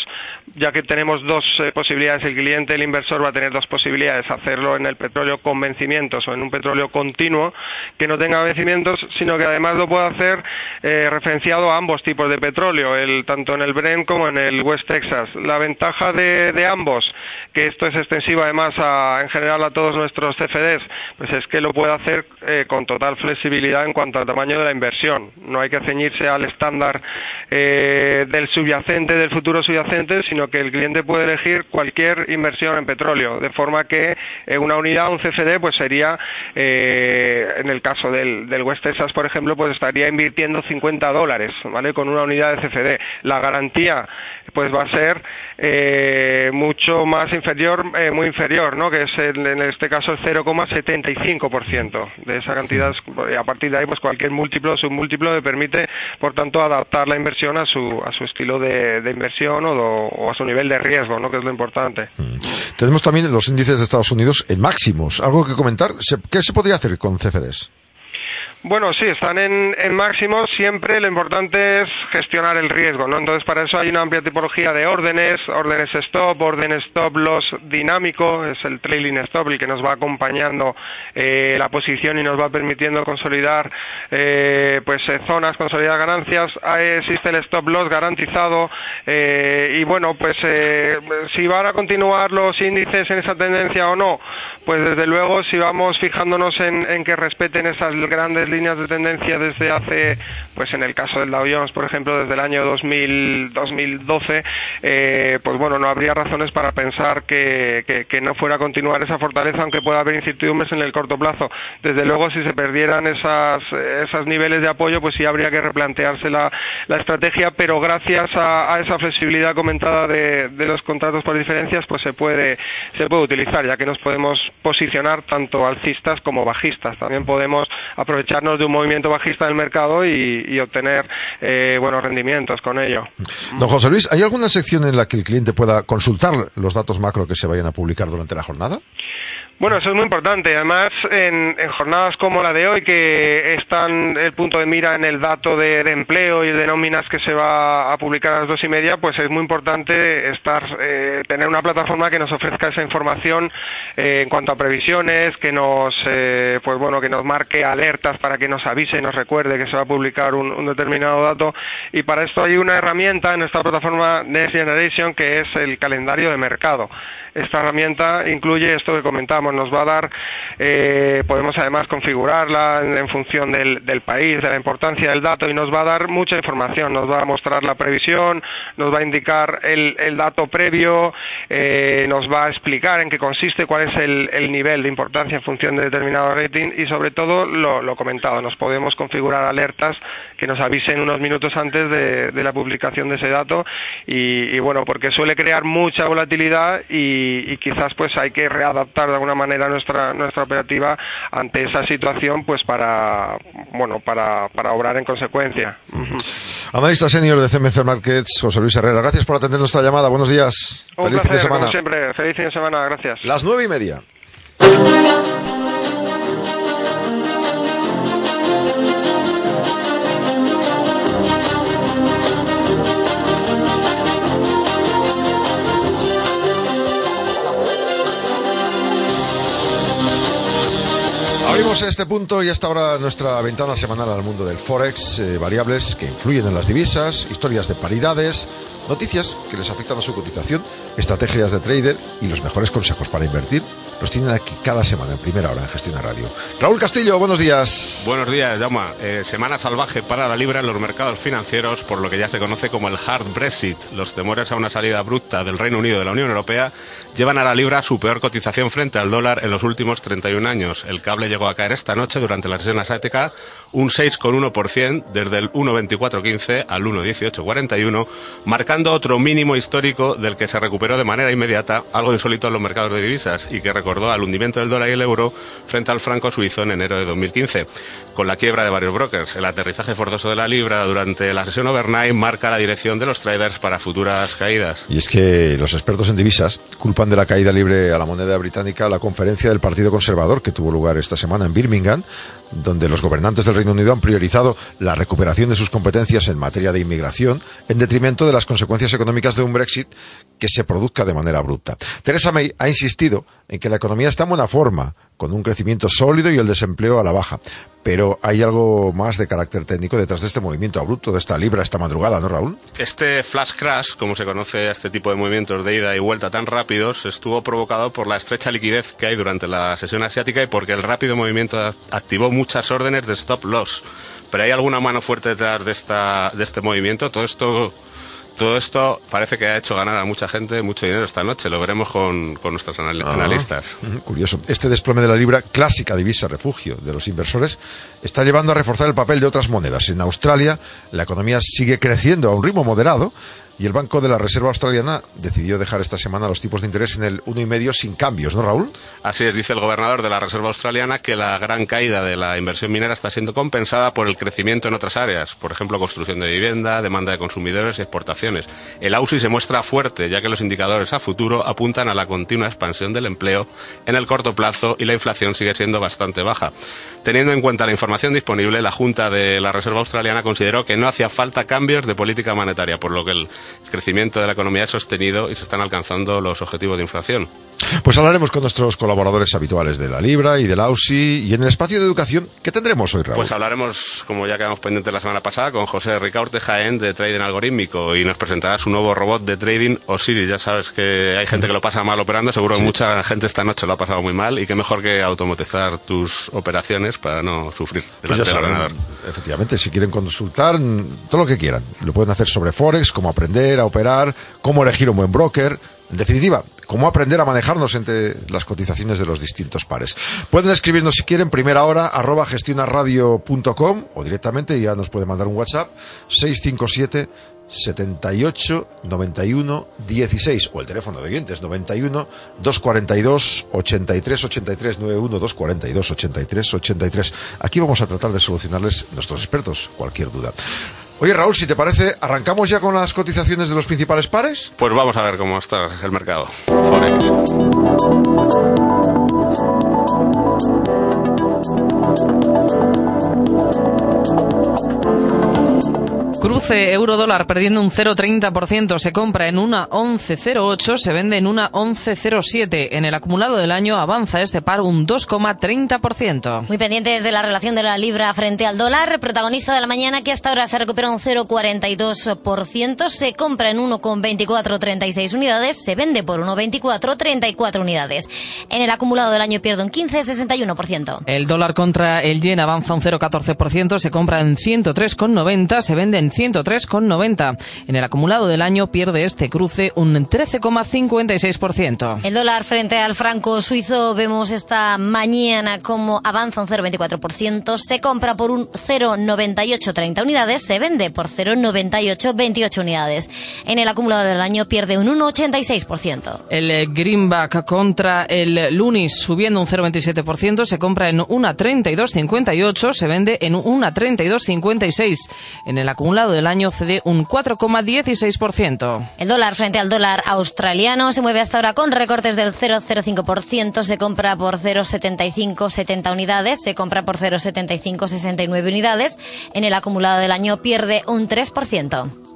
ya que tenemos dos posibilidades el cliente, el inversor va a tener dos posibilidades, hacerlo en el petróleo con vencimientos o en un petróleo continuo que no tenga vencimientos, sino que además lo puede hacer eh, referenciado a ambos tipos de petróleo, el, tanto en el Brent como en el West Texas. La ventaja de, ambos, que esto es extensivo además a, en general a todos nuestros CFDs, pues es que lo puede hacer eh, con total flexibilidad en cuanto al tamaño de la inversión. No hay que ceñirse al estándar eh, del subyacente, del futuro subyacente, sino que el cliente puede elegir cualquier inversión en petróleo, de forma que eh, una unidad, un CFD, pues sería, eh, en el caso del, del West Texas, por ejemplo, pues estaría invirtiendo 50 dólares, ¿vale? Con una unidad de CFD. La garantía, pues va a ser eh, mucho más inferior, muy inferior, ¿no? Que es en este caso el 0,75% de esa cantidad. Y a partir de ahí, pues cualquier múltiplo, submúltiplo, le permite, por tanto, adaptar la inversión a su, a su estilo de, inversión o, o, a su nivel de riesgo, ¿no? Que es lo importante Mm. Tenemos también los índices de Estados Unidos en máximos. ¿Algo que comentar? ¿Qué se podría hacer con CFDs? Bueno, sí, están en, en máximos. Siempre lo importante es gestionar el riesgo, ¿no? Entonces, para eso hay una amplia tipología de órdenes, órdenes stop, órdenes stop loss dinámico, es el trailing stop el que nos va acompañando eh, la posición y nos va permitiendo consolidar eh, pues eh, zonas, consolidar ganancias. Existe el stop loss garantizado eh, y bueno, pues eh, si van a continuar los índices en esa tendencia o no, pues desde luego si vamos fijándonos en, en que respeten esas grandes líneas de tendencia desde hace, pues en el caso del Dow Jones, por ejemplo, desde el año 2000, 2012, eh, pues bueno, no habría razones para pensar que, no fuera a continuar esa fortaleza, aunque pueda haber incertidumbres en el corto plazo. Desde luego, si se perdieran esas, esos niveles de apoyo, pues sí habría que replantearse la, la estrategia, pero gracias a, esa flexibilidad comentada de, de, los contratos por diferencias, pues se puede, se puede utilizar, ya que nos podemos posicionar tanto alcistas como bajistas. También podemos aprovecharnos de un movimiento bajista del mercado y, y obtener eh, buenos rendimientos con ello. Don José Luis, ¿hay alguna sección en la que el cliente pueda consultar los datos macro que se vayan a publicar durante la jornada? Bueno, eso es muy importante. Además, en, jornadas como la de hoy, que están el punto de mira en el dato de, empleo y de nóminas que se va a publicar a las dos y media, pues es muy importante estar, eh, tener una plataforma que nos ofrezca esa información eh, en cuanto a previsiones, que nos, eh, pues bueno, que nos marque alertas para que nos avise y nos recuerde que se va a publicar un, determinado dato. Y para esto hay una herramienta en nuestra plataforma Next Generation que es el calendario de mercado esta herramienta incluye esto que comentamos, nos va a dar, eh, podemos además configurarla en, función del, del, país, de la importancia del dato y nos va a dar mucha información, nos va a mostrar la previsión, nos va a indicar el, el dato previo, eh, nos va a explicar en qué consiste, cuál es el, el, nivel de importancia en función de determinado rating y sobre todo lo, comentado, nos podemos configurar alertas que nos avisen unos minutos antes de, de la publicación de ese dato y, y bueno, porque suele crear mucha volatilidad y, y, quizás pues hay que readaptar de alguna manera nuestra nuestra operativa ante esa situación pues para bueno para, para obrar en consecuencia. Uh -huh. Analista senior de CMC Markets, José Luis Herrera, gracias por atender nuestra llamada. Buenos días. Un Feliz placer, fin de semana. Como siempre, feliz fin de semana, gracias. Las nueve y media. Abrimos este punto y hasta ahora nuestra ventana semanal al mundo del Forex, eh, variables que influyen en las divisas, historias de paridades, noticias que les afectan a su cotización, estrategias de trader y los mejores consejos para invertir los tienen aquí cada semana en primera hora en Gestión de Radio. Raúl Castillo, buenos días. Buenos días, Jaume. Eh, semana salvaje para la libra en los mercados financieros por lo que ya se conoce como el hard Brexit. Los temores a una salida abrupta del Reino Unido de la Unión Europea llevan a la libra a su peor cotización frente al dólar en los últimos 31 años. El cable llegó a caer esta noche durante la sesión asiática un 6,1% desde el 1,2415 al 1,1841, marcando otro mínimo histórico del que se recuperó de manera inmediata, algo insólito en los mercados de divisas y que recordó al hundimiento del dólar y el euro frente al franco suizo en enero de 2015. Con la quiebra de varios brokers, el aterrizaje forzoso de la libra durante la sesión overnight marca la dirección de los traders para futuras caídas. Y es que los expertos en divisas culpan de la caída libre a la moneda británica la conferencia del Partido Conservador que tuvo lugar esta semana en Birmingham, donde los gobernantes del Reino Unido han priorizado la recuperación de sus competencias en materia de inmigración en detrimento de las consecuencias económicas de un Brexit que se produzca de manera abrupta. Theresa May ha insistido en que la economía está en buena forma, con un crecimiento sólido y el desempleo a la baja. Pero hay algo más de carácter técnico detrás de este movimiento abrupto de esta libra esta madrugada, ¿no, Raúl? Este flash crash, como se conoce a este tipo de movimientos de ida y vuelta tan rápidos, estuvo provocado por la estrecha liquidez que hay durante la sesión asiática y porque el rápido movimiento activó muchas órdenes de stop loss. Pero hay alguna mano fuerte detrás de, esta, de este movimiento. Todo esto todo esto parece que ha hecho ganar a mucha gente mucho dinero esta noche. Lo veremos con, con nuestros anal ah, analistas. Curioso. Este desplome de la libra, clásica divisa refugio de los inversores, está llevando a reforzar el papel de otras monedas. En Australia, la economía sigue creciendo a un ritmo moderado Y el Banco de la Reserva Australiana decidió dejar esta semana los tipos de interés en el 1,5 sin cambios, ¿no, Raúl? Así es, dice el gobernador de la Reserva Australiana que la gran caída de la inversión minera está siendo compensada por el crecimiento en otras áreas, por ejemplo, construcción de vivienda, demanda de consumidores y exportaciones. El AUSI se muestra fuerte, ya que los indicadores a futuro apuntan a la continua expansión del empleo en el corto plazo y la inflación sigue siendo bastante baja. Teniendo en cuenta la información disponible, la Junta de la Reserva Australiana consideró que no hacía falta cambios de política monetaria, por lo que el crecimiento de la economía es sostenido y se están alcanzando los objetivos de inflación. Pues hablaremos con nuestros colaboradores habituales de la Libra y del AUSI y en el espacio de educación, ¿qué tendremos hoy, Raúl? Pues hablaremos, como ya quedamos pendientes la semana pasada, con José Ricaurte Jaén de Trading Algorítmico y nos presentará su nuevo robot de trading Osiris. Ya sabes que hay gente que lo pasa mal operando, seguro que mucha gente esta noche lo ha pasado muy mal y qué mejor que automatizar tus operaciones para no sufrir pues ya saben, Efectivamente, si quieren consultar todo lo que quieran, lo pueden hacer sobre Forex, cómo aprender a operar, cómo elegir un buen broker, en definitiva, cómo aprender a manejarnos entre las cotizaciones de los distintos pares. Pueden escribirnos si quieren, primera hora, arroba gestionarradio.com o directamente ya nos puede mandar un WhatsApp 657 78 91 16 o el teléfono de oyentes 91 242 83 83 91 242 83 83. Aquí vamos a tratar de solucionarles nuestros expertos cualquier duda. Oye, Raúl, si te parece, ¿arrancamos ya con las cotizaciones de los principales pares? Pues vamos a ver cómo está el mercado. Cruce euro-dólar perdiendo un 0,30%, se compra en una 11,08, se vende en una 11,07. En el acumulado del año avanza este par un 2,30%. Muy pendientes de la relación de la libra frente al dólar, protagonista de la mañana que hasta ahora se recupera un 0,42%, se compra en 1,2436 unidades, se vende por 1,2434 unidades. En el acumulado del año pierde un 15,61%. El dólar contra el yen avanza un 0,14%, se compra en 103,90, se vende en 103,90. En el acumulado del año pierde este cruce un 13,56%. El dólar frente al franco suizo vemos esta mañana como avanza un 0,24%, se compra por un 0,9830 unidades, se vende por 0,9828 unidades. En el acumulado del año pierde un 1,86%. El greenback contra el lunis subiendo un 0,27%, se compra en 1,3258, se vende en 1,3256. En el acumulado lado del año cede un 4,16%. El dólar frente al dólar australiano se mueve hasta ahora con recortes del 0,05%, se compra por 0,7570 unidades, se compra por 0,7569 unidades. En el acumulado del año pierde un 3%.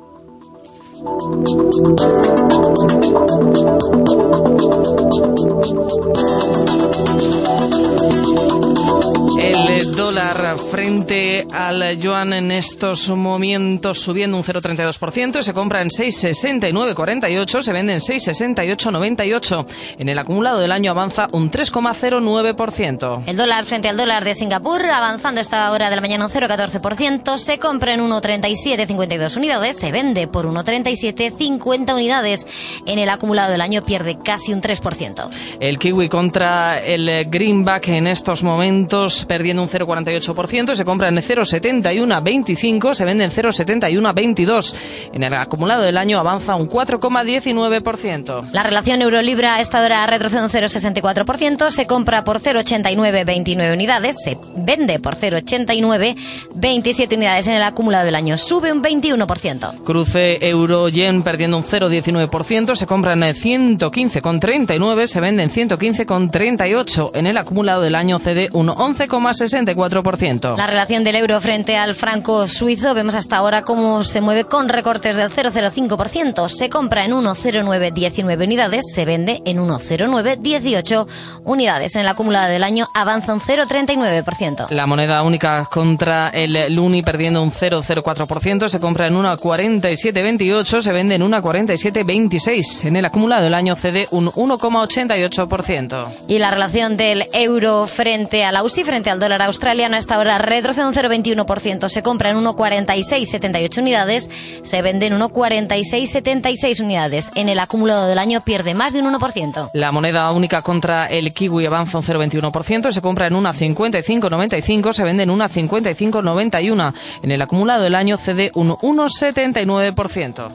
El dólar frente al yuan en estos momentos subiendo un 0,32%, se compra en 6,6948, se vende en 6,6898. En el acumulado del año avanza un 3,09%. El dólar frente al dólar de Singapur avanzando esta hora de la mañana un 0,14%, se compra en 1,3752 unidades, se vende por 1,3750 unidades. En el acumulado del año pierde casi un 3%. El kiwi contra el greenback en estos momentos perdiendo un 0,48%, se compra en 0,7125, se vende en 0,7122. En el acumulado del año avanza un 4,19%. La relación euro-libra a esta hora retrocede un 0,64%, se compra por 0,8929 unidades, se vende por 0,8927 unidades en el acumulado del año, sube un 21%. Cruce euro-yen perdiendo un 0,19%, se compra en 115,39, se vende en 115,38. En el acumulado del año cede un 11,64%. La relación del euro frente al franco suizo vemos hasta ahora cómo se mueve con recortes del 0,05%. Se compra en 1,0919 unidades, se vende en 1,0918 unidades. En el acumulado del año avanza un 0,39%. La moneda única contra el Luni perdiendo un 0,04%, se compra en 1,4728, se vende en 1,4726. En el acumulado del año cede un 1,88%. Y la relación del euro frente a la USI, frente al dólar australiano, a esta hora retrocede un 0,21%. Se compra en 1,4678 unidades, se vende en 1,4676 unidades. En el acumulado del año pierde más de un 1%. La moneda única contra el kiwi avanza un 0,21%, se compra en 1,5595, se vende en 1,5591. En el acumulado del año cede un 1,79%.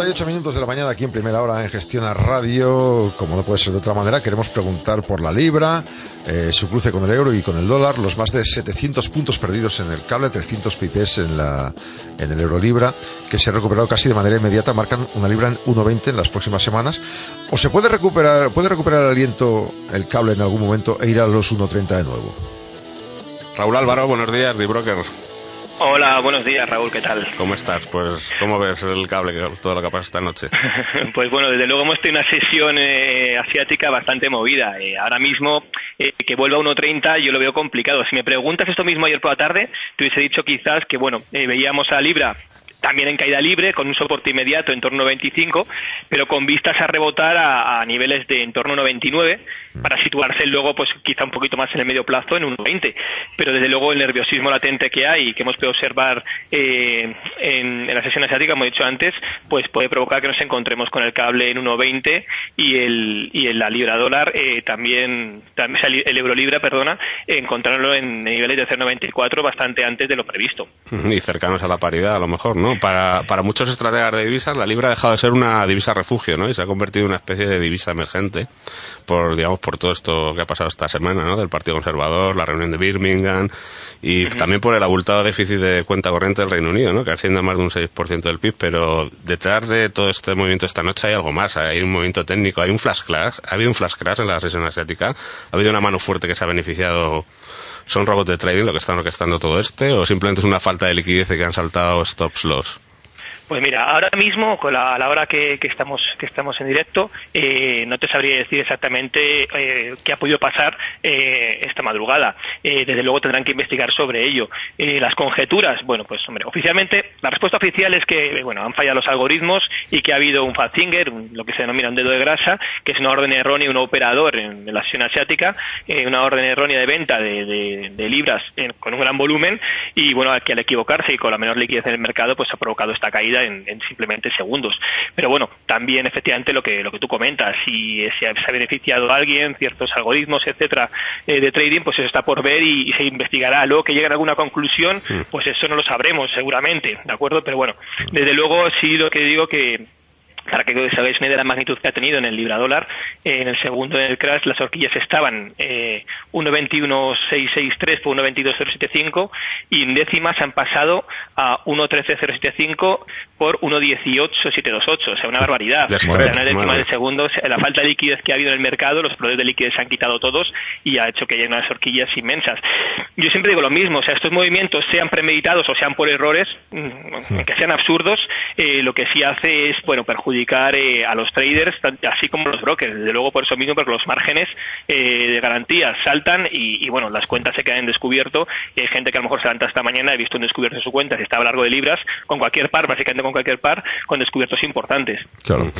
A las 9.38 minutos de la mañana aquí en primera hora en Gestiona Radio, como no puede ser de otra manera, queremos preguntar por la libra, eh, su cruce con el euro y con el dólar, los más de 700 puntos perdidos en el cable, 300 pips en, la, en el euro libra, que se ha recuperado casi de manera inmediata, marcan una libra en 1.20 en las próximas semanas. ¿O se puede recuperar, puede recuperar el aliento el cable en algún momento e ir a los 1.30 de nuevo? Raúl Álvaro, buenos días, de Broker. Hola, buenos días, Raúl, ¿qué tal? ¿Cómo estás? Pues, ¿cómo ves el cable, todo lo que pasa esta noche? pues bueno, desde luego hemos tenido una sesión eh, asiática bastante movida. Eh, ahora mismo, eh, que vuelva a 1.30 yo lo veo complicado. Si me preguntas esto mismo ayer por la tarde, te hubiese dicho quizás que, bueno, eh, veíamos a Libra también en caída libre, con un soporte inmediato en torno a 25, pero con vistas a rebotar a, a niveles de en torno a 99, para situarse luego, pues quizá un poquito más en el medio plazo, en 1,20. Pero desde luego el nerviosismo latente que hay y que hemos podido observar eh, en, en la sesión asiática, como he dicho antes, pues puede provocar que nos encontremos con el cable en 1,20 y el, y el la libra dólar eh, también, también, el euro libra, perdona, encontrarlo en niveles de 0,94 bastante antes de lo previsto. Y cercanos a la paridad, a lo mejor, ¿no? Para, para muchos estrategas de divisas, la libra ha dejado de ser una divisa refugio, ¿no? Y se ha convertido en una especie de divisa emergente por, digamos, por todo esto que ha pasado esta semana, ¿no? Del Partido Conservador, la reunión de Birmingham y también por el abultado déficit de cuenta corriente del Reino Unido, ¿no? Que asciende a más de un 6% del PIB, pero detrás de todo este movimiento esta noche hay algo más, hay un movimiento técnico, hay un flash crash, ha habido un flash crash en la sesión asiática, ha habido una mano fuerte que se ha beneficiado ¿Son robots de trading lo que están orquestando todo este o simplemente es una falta de liquidez y que han saltado stops loss? Pues mira, ahora mismo, con la, a la hora que, estamos que estamos en directo, eh, no te sabría decir exactamente eh, qué ha podido pasar eh, esta madrugada. Eh, desde luego tendrán que investigar sobre ello. Eh, las conjeturas, bueno, pues hombre, oficialmente la respuesta oficial es que eh, bueno han fallado los algoritmos y que ha habido un fat finger, un- lo que se denomina un dedo de grasa, que es una orden errónea, un operador en, la acción asiática, una orden errónea de venta de, de- de libras con un gran volumen y bueno que al equivocarse y con la menor liquidez en el mercado pues ha provocado esta caída en, en simplemente segundos. Pero bueno, también efectivamente lo que lo que tú comentas, si se ha, beneficiado a alguien, ciertos algoritmos, etcétera, eh, de trading, pues eso está por ver y, y se investigará. Luego que lleguen a alguna conclusión, pues eso no lo sabremos seguramente, ¿de acuerdo? Pero bueno, desde luego sí lo que digo que para que os hagáis una idea de la magnitud que ha tenido en el libra dólar, en el segundo en el crash las horquillas estaban eh, 1.21.663 por 1.22.075 y en décimas han pasado a 1.13.075 por 1.18.728, o sea, una barbaridad. O sea, una décima de segundos, la falta de liquidez que ha habido en el mercado, los proveedores de liquidez se han quitado todos y ha hecho que haya unas horquillas inmensas. Yo siempre digo lo mismo, o sea, estos movimientos sean premeditados o sean por errores, mm, que sean absurdos, eh, lo que sí hace es, bueno, perjudicar eh, a los traders, así como a los brokers. Desde luego por eso mismo, porque los márgenes eh, de garantía saltan y, y, bueno, las cuentas se quedan en descubierto. Y hay gente que a lo mejor se levanta esta mañana, he visto un descubierto en su cuenta, si estaba largo de libras, con cualquier par, básicamente con cualquier par, con descubiertos importantes. Claro.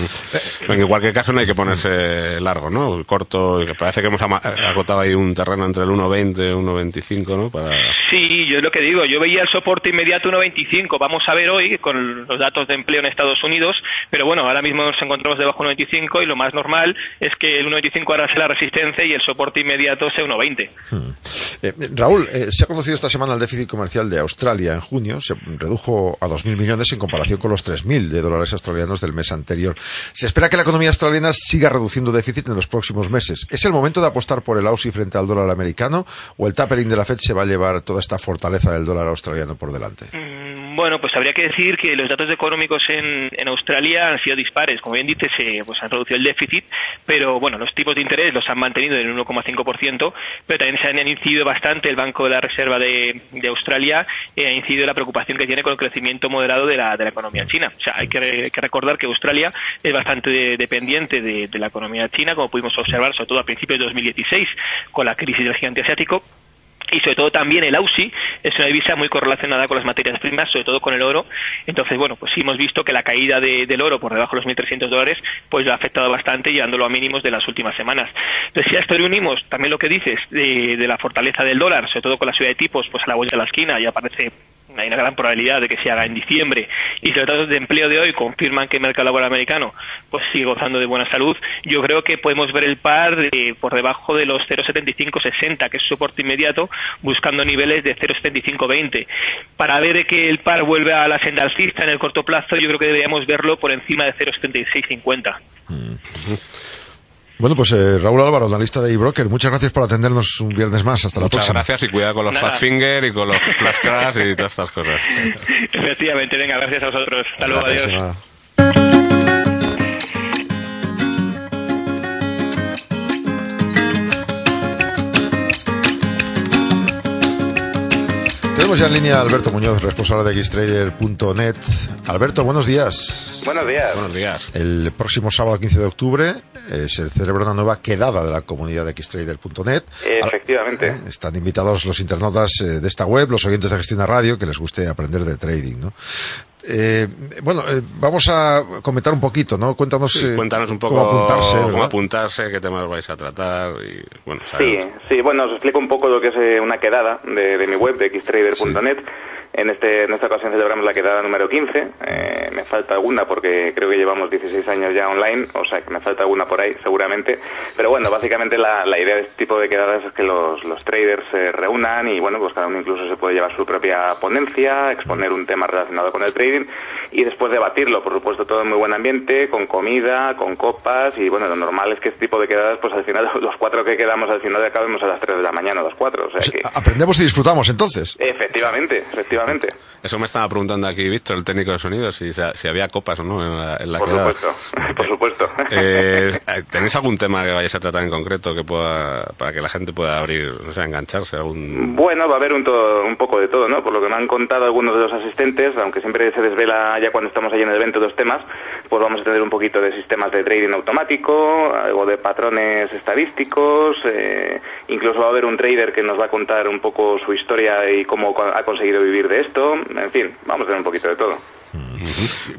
En cualquier caso no hay que ponerse largo, ¿no? Corto, que parece que hemos ama- agotado ahí un terreno entre el 1.20 y 1.25, ¿no? Para... Sí, yo es lo que digo. Yo veía el soporte inmediato 1.25. Vamos a ver hoy con los datos de empleo en Estados Unidos. Pero bueno, ahora mismo nos encontramos debajo de 1.25 y lo más normal es que el 1.25 ahora sea la resistencia y el soporte inmediato sea 1.20. Eh, Raúl, eh, se ha conocido esta semana el déficit comercial de Australia en junio. Se redujo a 2.000 millones en comparación con los 3.000 de dólares australianos del mes anterior. Se espera que la economía australiana siga reduciendo déficit en los próximos meses. ¿Es el momento de apostar por el Aussie frente al dólar americano o el tapering de la Fed se va a llevar toda esta fortaleza del dólar australiano por delante? Mm, Bueno, pues habría que decir que los datos económicos en, Australia han sido dispares. Como bien dices, se pues han reducido el déficit, pero bueno, los tipos de interés los han mantenido en el 1,5%, pero también se han incidido bastante el Banco de la Reserva de, Australia, eh, ha incidido en la preocupación que tiene con el crecimiento moderado de la, de la economía china. O sea, hay que, re- que recordar que Australia es bastante de- dependiente de, de la economía china, como pudimos observar, sobre todo a principios de 2016, con la crisis del gigante asiático y sobre todo también el AUSI es una divisa muy correlacionada con las materias primas, sobre todo con el oro. Entonces, bueno, pues sí hemos visto que la caída de- del oro por debajo de los 1.300 dólares pues lo ha afectado bastante, llevándolo a mínimos de las últimas semanas. Entonces, si esto le unimos también lo que dices de, de la fortaleza del dólar, sobre todo con la subida de tipos, pues a la vuelta de la esquina ya parece hay una gran probabilidad de que se haga en diciembre, y si los datos de empleo de hoy confirman que el mercado laboral americano pues sigue gozando de buena salud, yo creo que podemos ver el par de, por debajo de los 0,7560, que es soporte inmediato, buscando niveles de 0,7520. Para ver que el par vuelve a la senda alcista en el corto plazo, yo creo que deberíamos verlo por encima de 0,7650. Bueno, pues eh, Raúl Álvaro, analista de eBroker, muchas gracias por atendernos un viernes más. Hasta la Muchas próxima. gracias y cuidado con los fat finger y con los flash crash y todas estas cosas. Efectivamente, venga, gracias a vosotros. Hasta, Hasta luego, la adiós. próxima. Tenemos ya en línea a Alberto Muñoz, responsable de xtrader.net. Alberto, buenos días. Buenos días. Buenos días. El próximo sábado 15 de octubre eh, se celebra una nueva quedada de la comunidad de xtrader.net. Efectivamente. Eh, Están invitados los internautas eh, de esta web, los oyentes de Gestión Radio, que les guste aprender de trading, ¿no? Eh, bueno, eh, vamos a comentar un poquito, ¿no? Cuéntanos, Sí, cuéntanos un poco cómo apuntarse, cómo ¿verdad? apuntarse, qué temas vais a tratar y bueno, Sí, sí, bueno, os explico un poco lo que es una quedada de, de mi web, de xtrader.net. En, este, en esta ocasión celebramos la quedada número 15. Eh, me falta alguna porque creo que llevamos 16 años ya online, o sea que me falta alguna por ahí seguramente. Pero bueno, básicamente la, la idea de este tipo de quedadas es que los, los traders se reúnan y bueno, pues cada uno incluso se puede llevar su propia ponencia, exponer un tema relacionado con el trading y después debatirlo. Por supuesto, todo en muy buen ambiente, con comida, con copas y bueno, lo normal es que este tipo de quedadas, pues al final los cuatro que quedamos al final acabemos a las 3 de la mañana, las 4. O sea que... Aprendemos y disfrutamos entonces. Efectivamente, efectivamente. Eso me estaba preguntando aquí Víctor, el técnico de sonido, si, si había copas o no en la, en la Por supuesto, por supuesto. Eh, ¿Tenéis algún tema que vayáis a tratar en concreto que pueda, para que la gente pueda abrir, o sea, engancharse? Algún... Bueno, va a haber un, to- un poco de todo, ¿no? Por lo que me han contado algunos de los asistentes, aunque siempre se desvela ya cuando estamos ahí en el evento dos temas, pues vamos a tener un poquito de sistemas de trading automático, algo de patrones estadísticos, eh, incluso va a haber un trader que nos va a contar un poco su historia y cómo ha conseguido vivir de esto, en fin, vamos a tener un poquito de todo.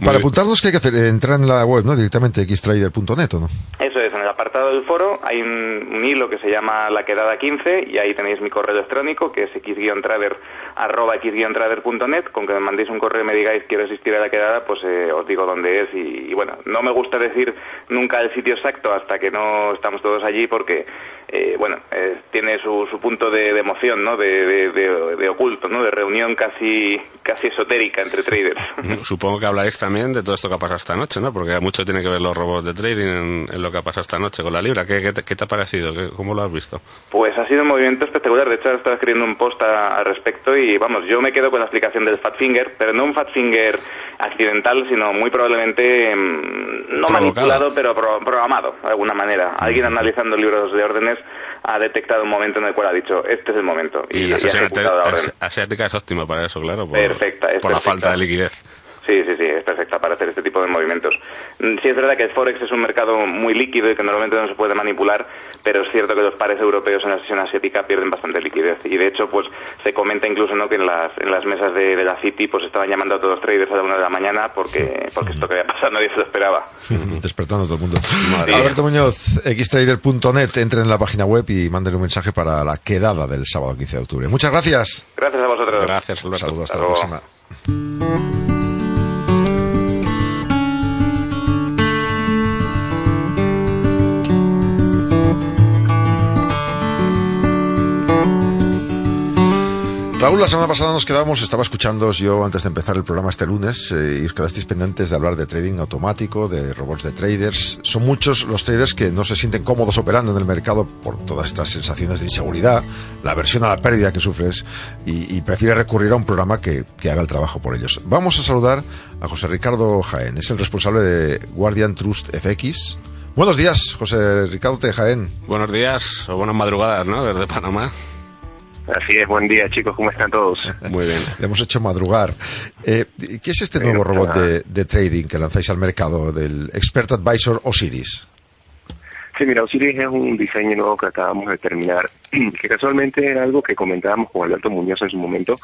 Para apuntarnos, ¿qué hay que hacer? Entrar en la web, ¿no? Directamente xtrader.net, ¿o no? Eso es, en el apartado del foro hay un, un hilo que se llama La Quedada 15 y ahí tenéis mi correo electrónico que es x-trader arroba x-trader.net con que me mandéis un correo y me digáis quiero asistir a la quedada pues eh, os digo dónde es y, y bueno, no me gusta decir nunca el sitio exacto hasta que no estamos todos allí porque eh, bueno, eh, tiene su, su punto de, de emoción, ¿no? De, de- oculto, ¿no? De reunión casi casi esotérica entre traders. Supongo que hablaréis también de todo esto que ha pasado esta noche, ¿no? Porque mucho tiene que ver los robots de trading en, en lo que ha pasado esta noche con la libra. ¿Qué, qué te, qué te ha parecido? ¿Qué- ¿Cómo lo has visto? Pues ha sido un movimiento espectacular. De hecho, estaba escribiendo un post a- al respecto y vamos, yo me quedo con la explicación del Fat Finger, pero no un Fat Finger accidental, sino muy probablemente mm, no Provocado. manipulado, pero pro- programado de alguna manera. Alguien analizando libros de órdenes ha detectado un momento en el cual ha dicho, este es el momento. Y, Y y la ha sesión ejecutado la orden. asi- asiática es óptima para eso, claro. Por, Perfecta, es por la falta de liquidez. Sí, sí, sí, es perfecta para hacer este tipo de movimientos. Mm, Sí es verdad que el Forex es un mercado muy líquido y que normalmente no se puede manipular, pero es cierto que los pares europeos en la sesión asiática pierden bastante liquidez. Y de hecho, pues se comenta incluso ¿no? que en las, en las mesas de, de la City pues estaban llamando a todos los traders a la una de la mañana porque, porque esto que había pasado nadie se lo esperaba. Despertando a todo el mundo. Madre. Alberto Muñoz, xtrader.net, entre en la página web y manden un mensaje para la quedada del sábado 15 de octubre. Muchas gracias. Gracias a vosotros. Gracias, Alberto. Saludos, hasta Hasta la luego. próxima. Raúl, la semana pasada nos quedamos, estaba escuchando yo antes de empezar el programa este lunes eh, y os quedasteis pendientes de hablar de trading automático, de robots de traders. Son muchos los traders que no se sienten cómodos operando en el mercado por todas estas sensaciones de inseguridad, la aversión a la pérdida que sufres y, y prefiere recurrir a un programa que, que haga el trabajo por ellos. Vamos a saludar a José Ricardo Jaén, es el responsable de Guardian Trust FX. Buenos días, José Ricardo de Jaén. Buenos días o buenas madrugadas, ¿no? Desde Panamá. Así es, buen día chicos, ¿cómo están todos? Muy bien. Le hemos hecho madrugar. Eh, ¿Qué es este nuevo robot de, de trading que lanzáis al mercado del Expert Advisor Osiris? Sí, mira, Osiris es un diseño nuevo que acabamos de terminar, que casualmente era algo que comentábamos con Alberto Muñoz en su momento,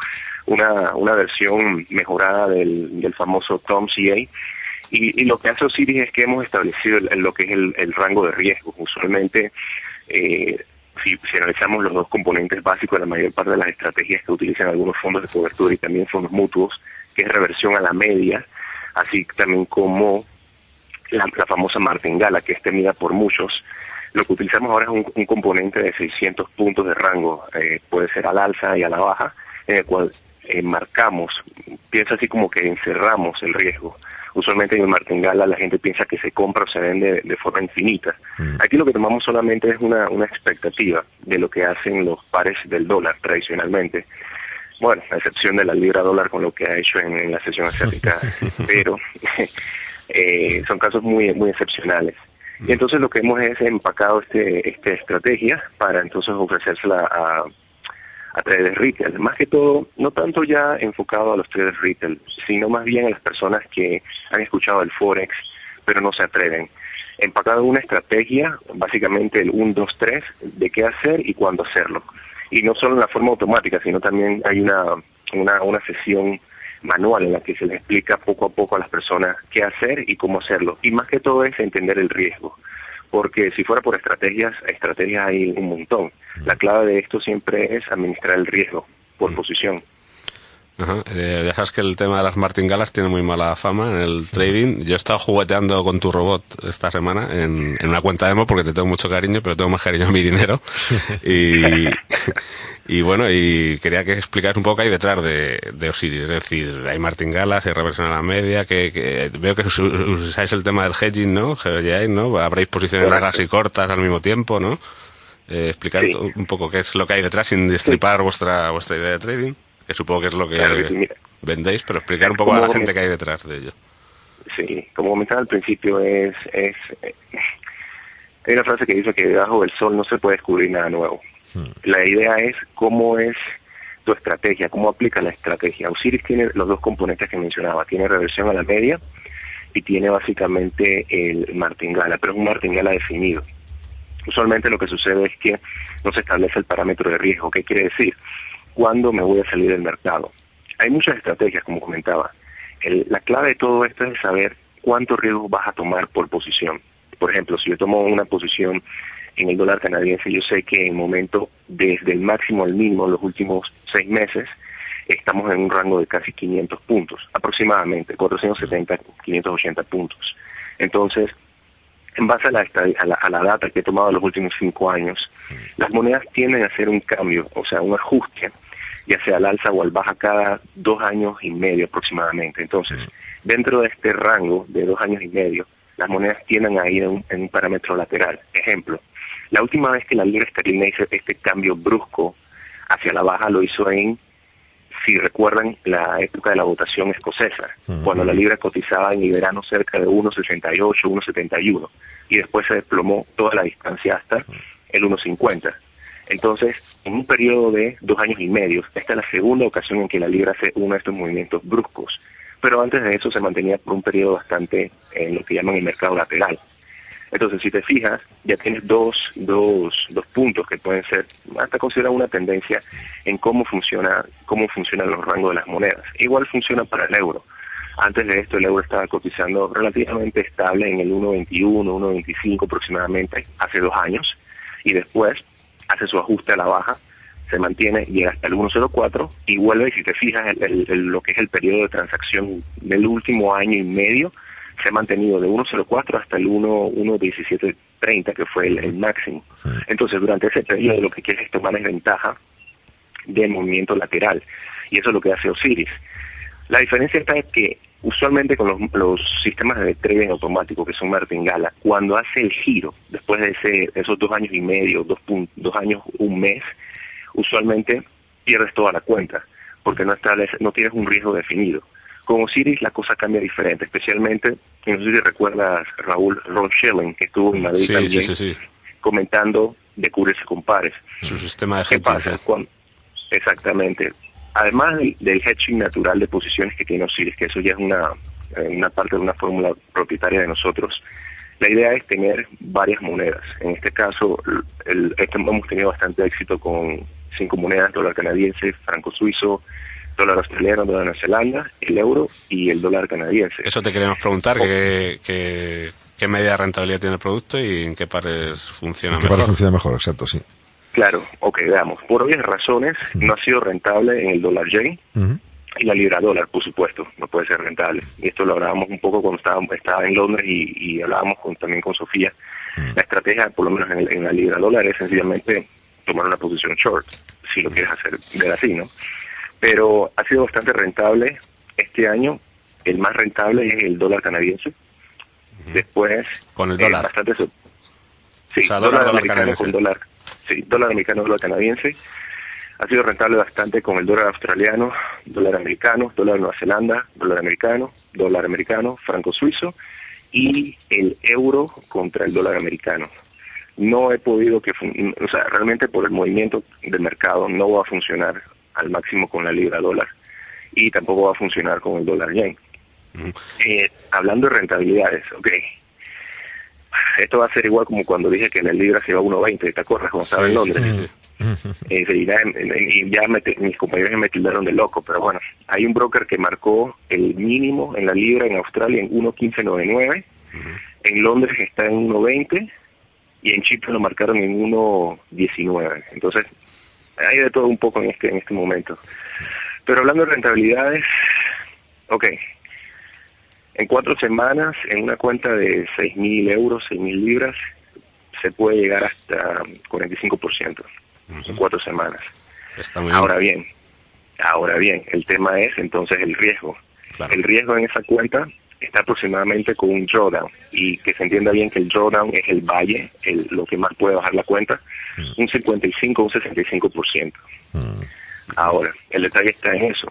una, una versión mejorada del, del famoso Tom CA. Y, y lo que hace Osiris es que hemos establecido el- el- lo que es el, el rango de riesgo. Usualmente, eh, si, si analizamos los dos componentes básicos de la mayor parte de las estrategias que utilizan algunos fondos de cobertura y también fondos mutuos, que es reversión a la media, así también como la, la famosa martingala, que es temida por muchos, lo que utilizamos ahora es un, un componente de 600 puntos de rango, eh, puede ser al alza y a la baja, en el cual eh, marcamos, piensa así como que encerramos el riesgo. Usualmente en el martingala la gente piensa que se compra o se vende de forma infinita. Aquí lo que tomamos solamente es una, una expectativa de lo que hacen los pares del dólar tradicionalmente. Bueno, a excepción de la libra dólar con lo que ha hecho en, en la sesión asiática, pero eh, son casos muy muy excepcionales. Y entonces lo que hemos es empacado este esta estrategia para entonces ofrecérsela a, a traders retail. Más que todo, no tanto ya enfocado a los traders retail, sino más bien a las personas que han escuchado el Forex, pero no se atreven. Empacado una estrategia, básicamente el 1, 2, 3, de qué hacer y cuándo hacerlo. Y no solo en la forma automática, sino también hay una, una, una sesión manual en la que se les explica poco a poco a las personas qué hacer y cómo hacerlo. Y más que todo es entender el riesgo. Porque si fuera por estrategias, estrategias hay un montón. La clave de esto siempre es administrar el riesgo por posición. Ajá. Eh, ya sabes que el tema de las martingalas tiene muy mala fama en el trading. Yo he estado jugueteando con tu robot esta semana en, en una cuenta demo porque te tengo mucho cariño, pero tengo más cariño a mi dinero. Y, y bueno, y quería que explicaras un poco qué hay detrás de, de Osiris. Es decir, hay martingalas, hay reversión a la media, que, que veo que us- usáis el tema del hedging, ¿no? Hedgeáis, ¿no? Habréis posiciones largas y cortas al mismo tiempo, ¿no? Eh, explicar Sí. un poco qué es lo que hay detrás sin destripar vuestra, vuestra idea de trading, que supongo que es lo que Claro que sí, mira. vendéis, pero explicar un poco a la gente qué hay detrás de ello. Sí, como comentaba al principio, es, es eh, hay una frase que dice que debajo del sol no se puede descubrir nada nuevo. La idea es cómo es tu estrategia, cómo aplica la estrategia. Osiris tiene los dos componentes que mencionaba, tiene reversión a la media y tiene básicamente el martingala, pero es un martingala definido. Usualmente lo que sucede es que no se establece el parámetro de riesgo. ¿Qué quiere decir? ¿Cuándo me voy a salir del mercado? Hay muchas estrategias, como comentaba. La clave de todo esto es saber cuánto riesgo vas a tomar por posición. Por ejemplo, si yo tomo una posición en el dólar canadiense, yo sé que en el momento desde el máximo al mínimo en los últimos seis meses estamos en un rango de casi 500 puntos, aproximadamente 470, 580 puntos. Entonces, en base a la, a la, a la data que he tomado en los últimos cinco años, las monedas tienden a hacer un cambio, o sea, un ajuste, ya sea al alza o al baja cada dos años y medio aproximadamente. Entonces, dentro de este rango de dos años y medio, las monedas tienden a ir en un, en un parámetro lateral. Ejemplo, la última vez que la libra esterlina hizo este cambio brusco hacia la baja lo hizo en, si recuerdan, la época de la votación escocesa, cuando la libra cotizaba en el verano cerca de 1,68, 1,71, y después se desplomó toda la distancia hasta el 1,50. Entonces, en un periodo de dos años y medio, esta es la segunda ocasión en que la libra hace uno de estos movimientos bruscos, pero antes de eso se mantenía por un periodo bastante en lo que llaman el mercado lateral. Entonces, si te fijas, ya tienes dos, dos, dos puntos que pueden ser hasta considerar una tendencia en cómo funciona, cómo funcionan los rangos de las monedas. Igual funciona para el euro. Antes de esto, el euro estaba cotizando relativamente estable en el 1.21, 1.25 aproximadamente hace dos años, y después hace su ajuste a la baja, se mantiene, llega hasta el 1.04 y vuelve, y si te fijas, el- el- el- lo que es el periodo de transacción del último año y medio, se ha mantenido de 1.04 hasta el 1 1.1730, que fue el, el máximo. Entonces, durante ese periodo lo que quieres es tomar es ventaja del movimiento lateral. Y eso es lo que hace Osiris. La diferencia está en que usualmente con los, los sistemas de trading automático que son martingala, cuando hace el giro, después de ese, esos dos años y medio, dos, dos años, un mes, usualmente pierdes toda la cuenta, porque no, establece, no tienes un riesgo definido. Con Osiris la cosa cambia diferente, especialmente, no sé si recuerdas Raúl Ron Schilling, que estuvo en Madrid Sí, también, sí, sí, sí. comentando de cubrirse con pares. Su sistema de ¿Qué hedging. pasa? exactamente. Además del, del hedging natural de posiciones que tiene Osiris, que eso ya es una, eh, una parte de una fórmula propietaria de nosotros, la idea es tener varias monedas. En este caso, el, este- hemos tenido bastante éxito con cinco monedas, dólar canadiense, franco suizo, dólar australiano, dólar Nueva Zelanda, el euro y el dólar canadiense. Eso te queremos preguntar, ¿qué, qué, qué media de rentabilidad tiene el producto y en qué pares funciona Que para mejor? funciona mejor, exacto, sí. Claro, ok, veamos. Por obvias razones, no ha sido rentable en el dólar yen y la libra dólar, por supuesto, no puede ser rentable. Y esto lo hablábamos un poco cuando estábamos, estaba en Londres y, hablábamos también con Sofía. La estrategia, por lo menos en, la libra dólar, es sencillamente tomar una posición short, si lo quieres hacer ver así, ¿no? Pero ha sido bastante rentable este año. El más rentable es el dólar canadiense. Después, con el dólar. bastante sí, dólar, americano con dólar. Sí, dólar americano, dólar canadiense ha sido rentable bastante con el dólar australiano, dólar americano, dólar de Nueva Zelanda, dólar americano, dólar americano, franco suizo y el euro contra el dólar americano. No he podido que, o sea, realmente por el movimiento del mercado no va a funcionar al máximo con la libra dólar y tampoco va a funcionar con el dólar yen. Eh, hablando de rentabilidades, ok, esto va a ser igual como cuando dije que la libra se iba a 1.20, ¿te acuerdas? Cuando estaba en Londres. Eh, y ya mis compañeros me tildaron de loco, pero bueno, hay un broker que marcó el mínimo en la libra en Australia en 1.1599, en Londres está en 1.20 y en Chipre lo marcaron en 1.19. Entonces, hay de todo un poco en este, en este momento. Pero hablando de rentabilidades, ok, en cuatro semanas, en una cuenta de 6.000 euros, 6.000 libras, se puede llegar hasta 45% en cuatro semanas. ahora bien, ahora bien, el tema es entonces el riesgo. El riesgo en esa cuenta está aproximadamente con un drawdown y que se entienda bien que el drawdown es el valle, el, lo que más puede bajar la cuenta, mm. un 55 un 65%. Mm. Ahora, el detalle está en eso.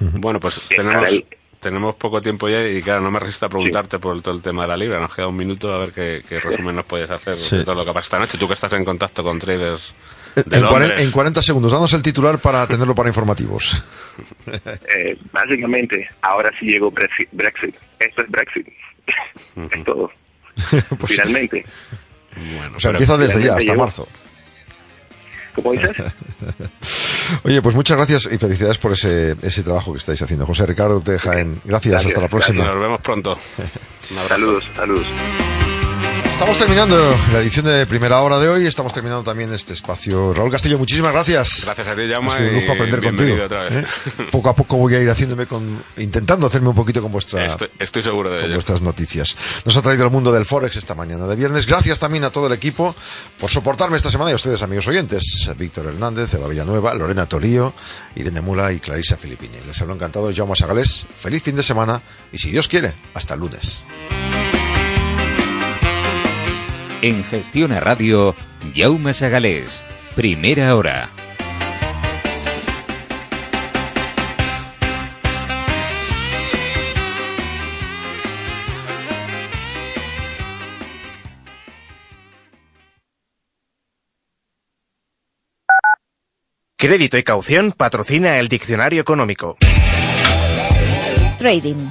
Bueno, pues tenemos tenemos poco tiempo ya y claro, no me resisto a preguntarte por todo el tema de la libra. Nos queda un minuto a ver qué, resumen nos puedes hacer de todo lo que pasa esta noche. Tú que estás en contacto con traders. De en, 40, en 40 segundos, danos el titular para tenerlo para informativos. Eh, básicamente, ahora sí llegó Brexit. Esto es Brexit. es todo. Pues finalmente. Bueno, o sea, empieza desde ya, hasta marzo. ¿Cómo dices? Oye, pues muchas gracias y felicidades por ese, ese trabajo que estáis haciendo. José Ricardo te Jaén. Gracias, hasta la próxima. Nos vemos pronto. saludos, saludos. Estamos terminando la edición de primera hora de hoy. Estamos terminando también este espacio. Raúl Castillo, muchísimas gracias. Gracias a ti, Jaume. Ha sido un lujo aprender contigo. ¿eh? Poco a poco voy a ir haciéndome con, intentando hacerme un poquito con vuestra, estoy, seguro de con vuestras noticias. Nos ha traído el mundo del Forex esta mañana de viernes. Gracias también a todo el equipo por soportarme esta semana y a ustedes, amigos oyentes. Víctor Hernández, Eva Villanueva, Lorena Torío, Irene Mula y Clarisa Filipini. Les hablo encantado Jaume Sagalés. Feliz fin de semana y si Dios quiere, hasta el lunes. En Gestión a Radio, Jaume Sagalés. Primera hora. Crédito y caución patrocina el diccionario económico. Trading.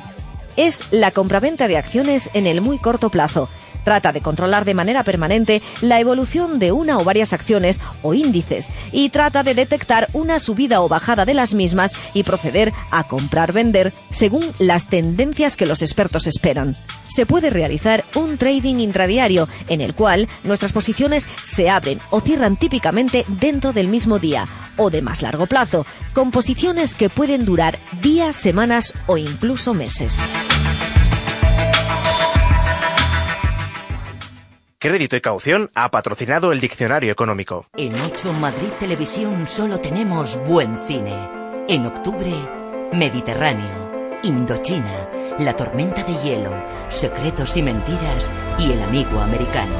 Es la compraventa de acciones en el muy corto plazo Trata de controlar de manera permanente la evolución de una o varias acciones o índices y trata de detectar una subida o bajada de las mismas y proceder a comprar-vender según las tendencias que los expertos esperan. Se puede realizar un trading intradiario en el cual nuestras posiciones se abren o cierran típicamente dentro del mismo día o de más largo plazo, con posiciones que pueden durar días, semanas o incluso meses. Crédito y caución ha patrocinado el Diccionario Económico. En 8 Madrid Televisión solo tenemos buen cine. En octubre, Mediterráneo, Indochina, La tormenta de hielo, Secretos y mentiras y El amigo americano.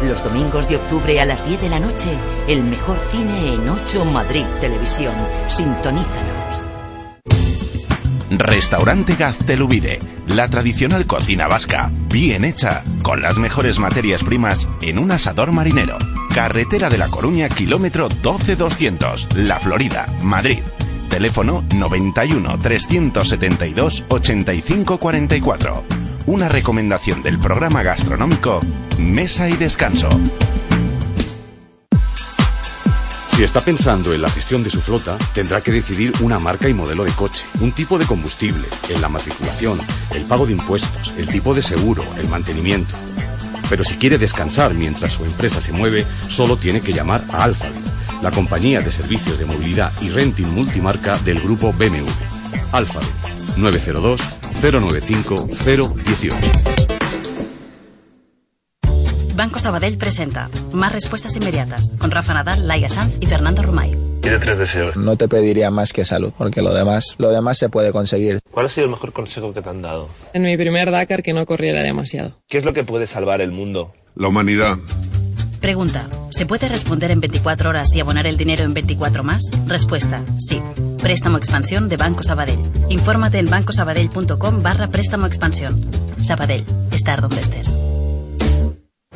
Los domingos de octubre a las 10 de la noche, el mejor cine en 8 Madrid Televisión. Sintonízanos. Restaurante Gaztelubide, la tradicional cocina vasca, bien hecha, con las mejores materias primas en un asador marinero. Carretera de la Coruña, kilómetro 12200, La Florida, Madrid. Teléfono 91 372 8544. Una recomendación del programa gastronómico Mesa y Descanso. Si está pensando en la gestión de su flota, tendrá que decidir una marca y modelo de coche, un tipo de combustible, en la matriculación, el pago de impuestos, el tipo de seguro, el mantenimiento. Pero si quiere descansar mientras su empresa se mueve, solo tiene que llamar a Alphabet, la compañía de servicios de movilidad y renting multimarca del grupo BMW. Alphabet 902 095 018. Banco Sabadell presenta Más respuestas inmediatas con Rafa Nadal, Laia Sanz y Fernando Romay. Tiene tres deseos. No te pediría más que salud, porque lo demás, lo demás se puede conseguir. ¿Cuál ha sido el mejor consejo que te han dado? En mi primer Dakar que no corriera demasiado. ¿Qué es lo que puede salvar el mundo? La humanidad. Pregunta, ¿se puede responder en 24 horas y abonar el dinero en 24 más? Respuesta, sí. Préstamo Expansión de Banco Sabadell. Infórmate en bancosabadell.com barra préstamo expansión. Sabadell, estar donde estés.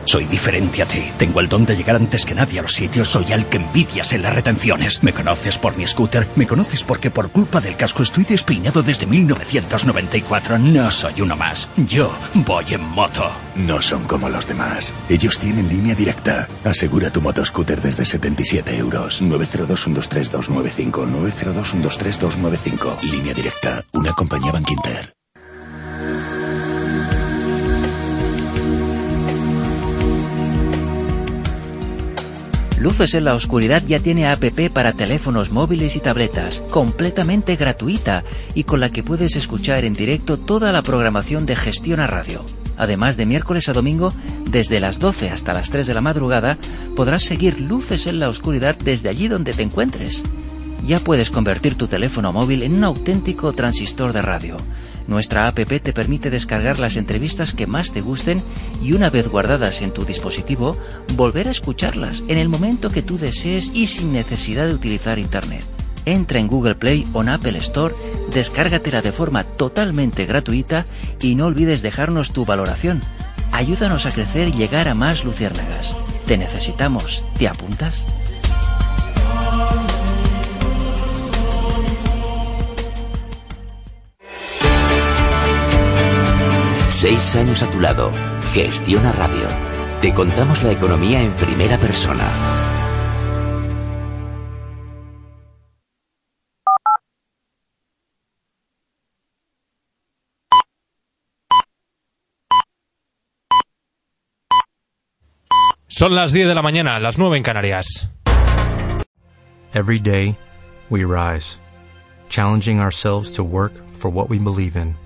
Soy diferente a ti. Tengo el don de llegar antes que nadie a los sitios. Soy al que envidias en las retenciones. Me conoces por mi scooter. Me conoces porque por culpa del casco estoy despeinado desde 1994. No soy uno más. Yo voy en moto. No son como los demás. Ellos tienen línea directa. Asegura tu motoscooter desde 77 euros. 902-123-295. 902-123-295. Línea directa. Una compañía Bankinter. Luces en la Oscuridad ya tiene APP para teléfonos móviles y tabletas, completamente gratuita y con la que puedes escuchar en directo toda la programación de Gestión a Radio. Además de miércoles a domingo, desde las 12 hasta las 3 de la madrugada, podrás seguir Luces en la Oscuridad desde allí donde te encuentres. Ya puedes convertir tu teléfono móvil en un auténtico transistor de radio. Nuestra app te permite descargar las entrevistas que más te gusten y una vez guardadas en tu dispositivo, volver a escucharlas en el momento que tú desees y sin necesidad de utilizar Internet. Entra en Google Play o en Apple Store, descárgatela de forma totalmente gratuita y no olvides dejarnos tu valoración. Ayúdanos a crecer y llegar a más luciérnagas. Te necesitamos. ¿Te apuntas? Seis años a tu lado. Gestiona Radio. Te contamos la economía en primera persona. Son las 10 de la mañana, las 9 en Canarias. Every day, we rise, challenging ourselves to work for what we believe in.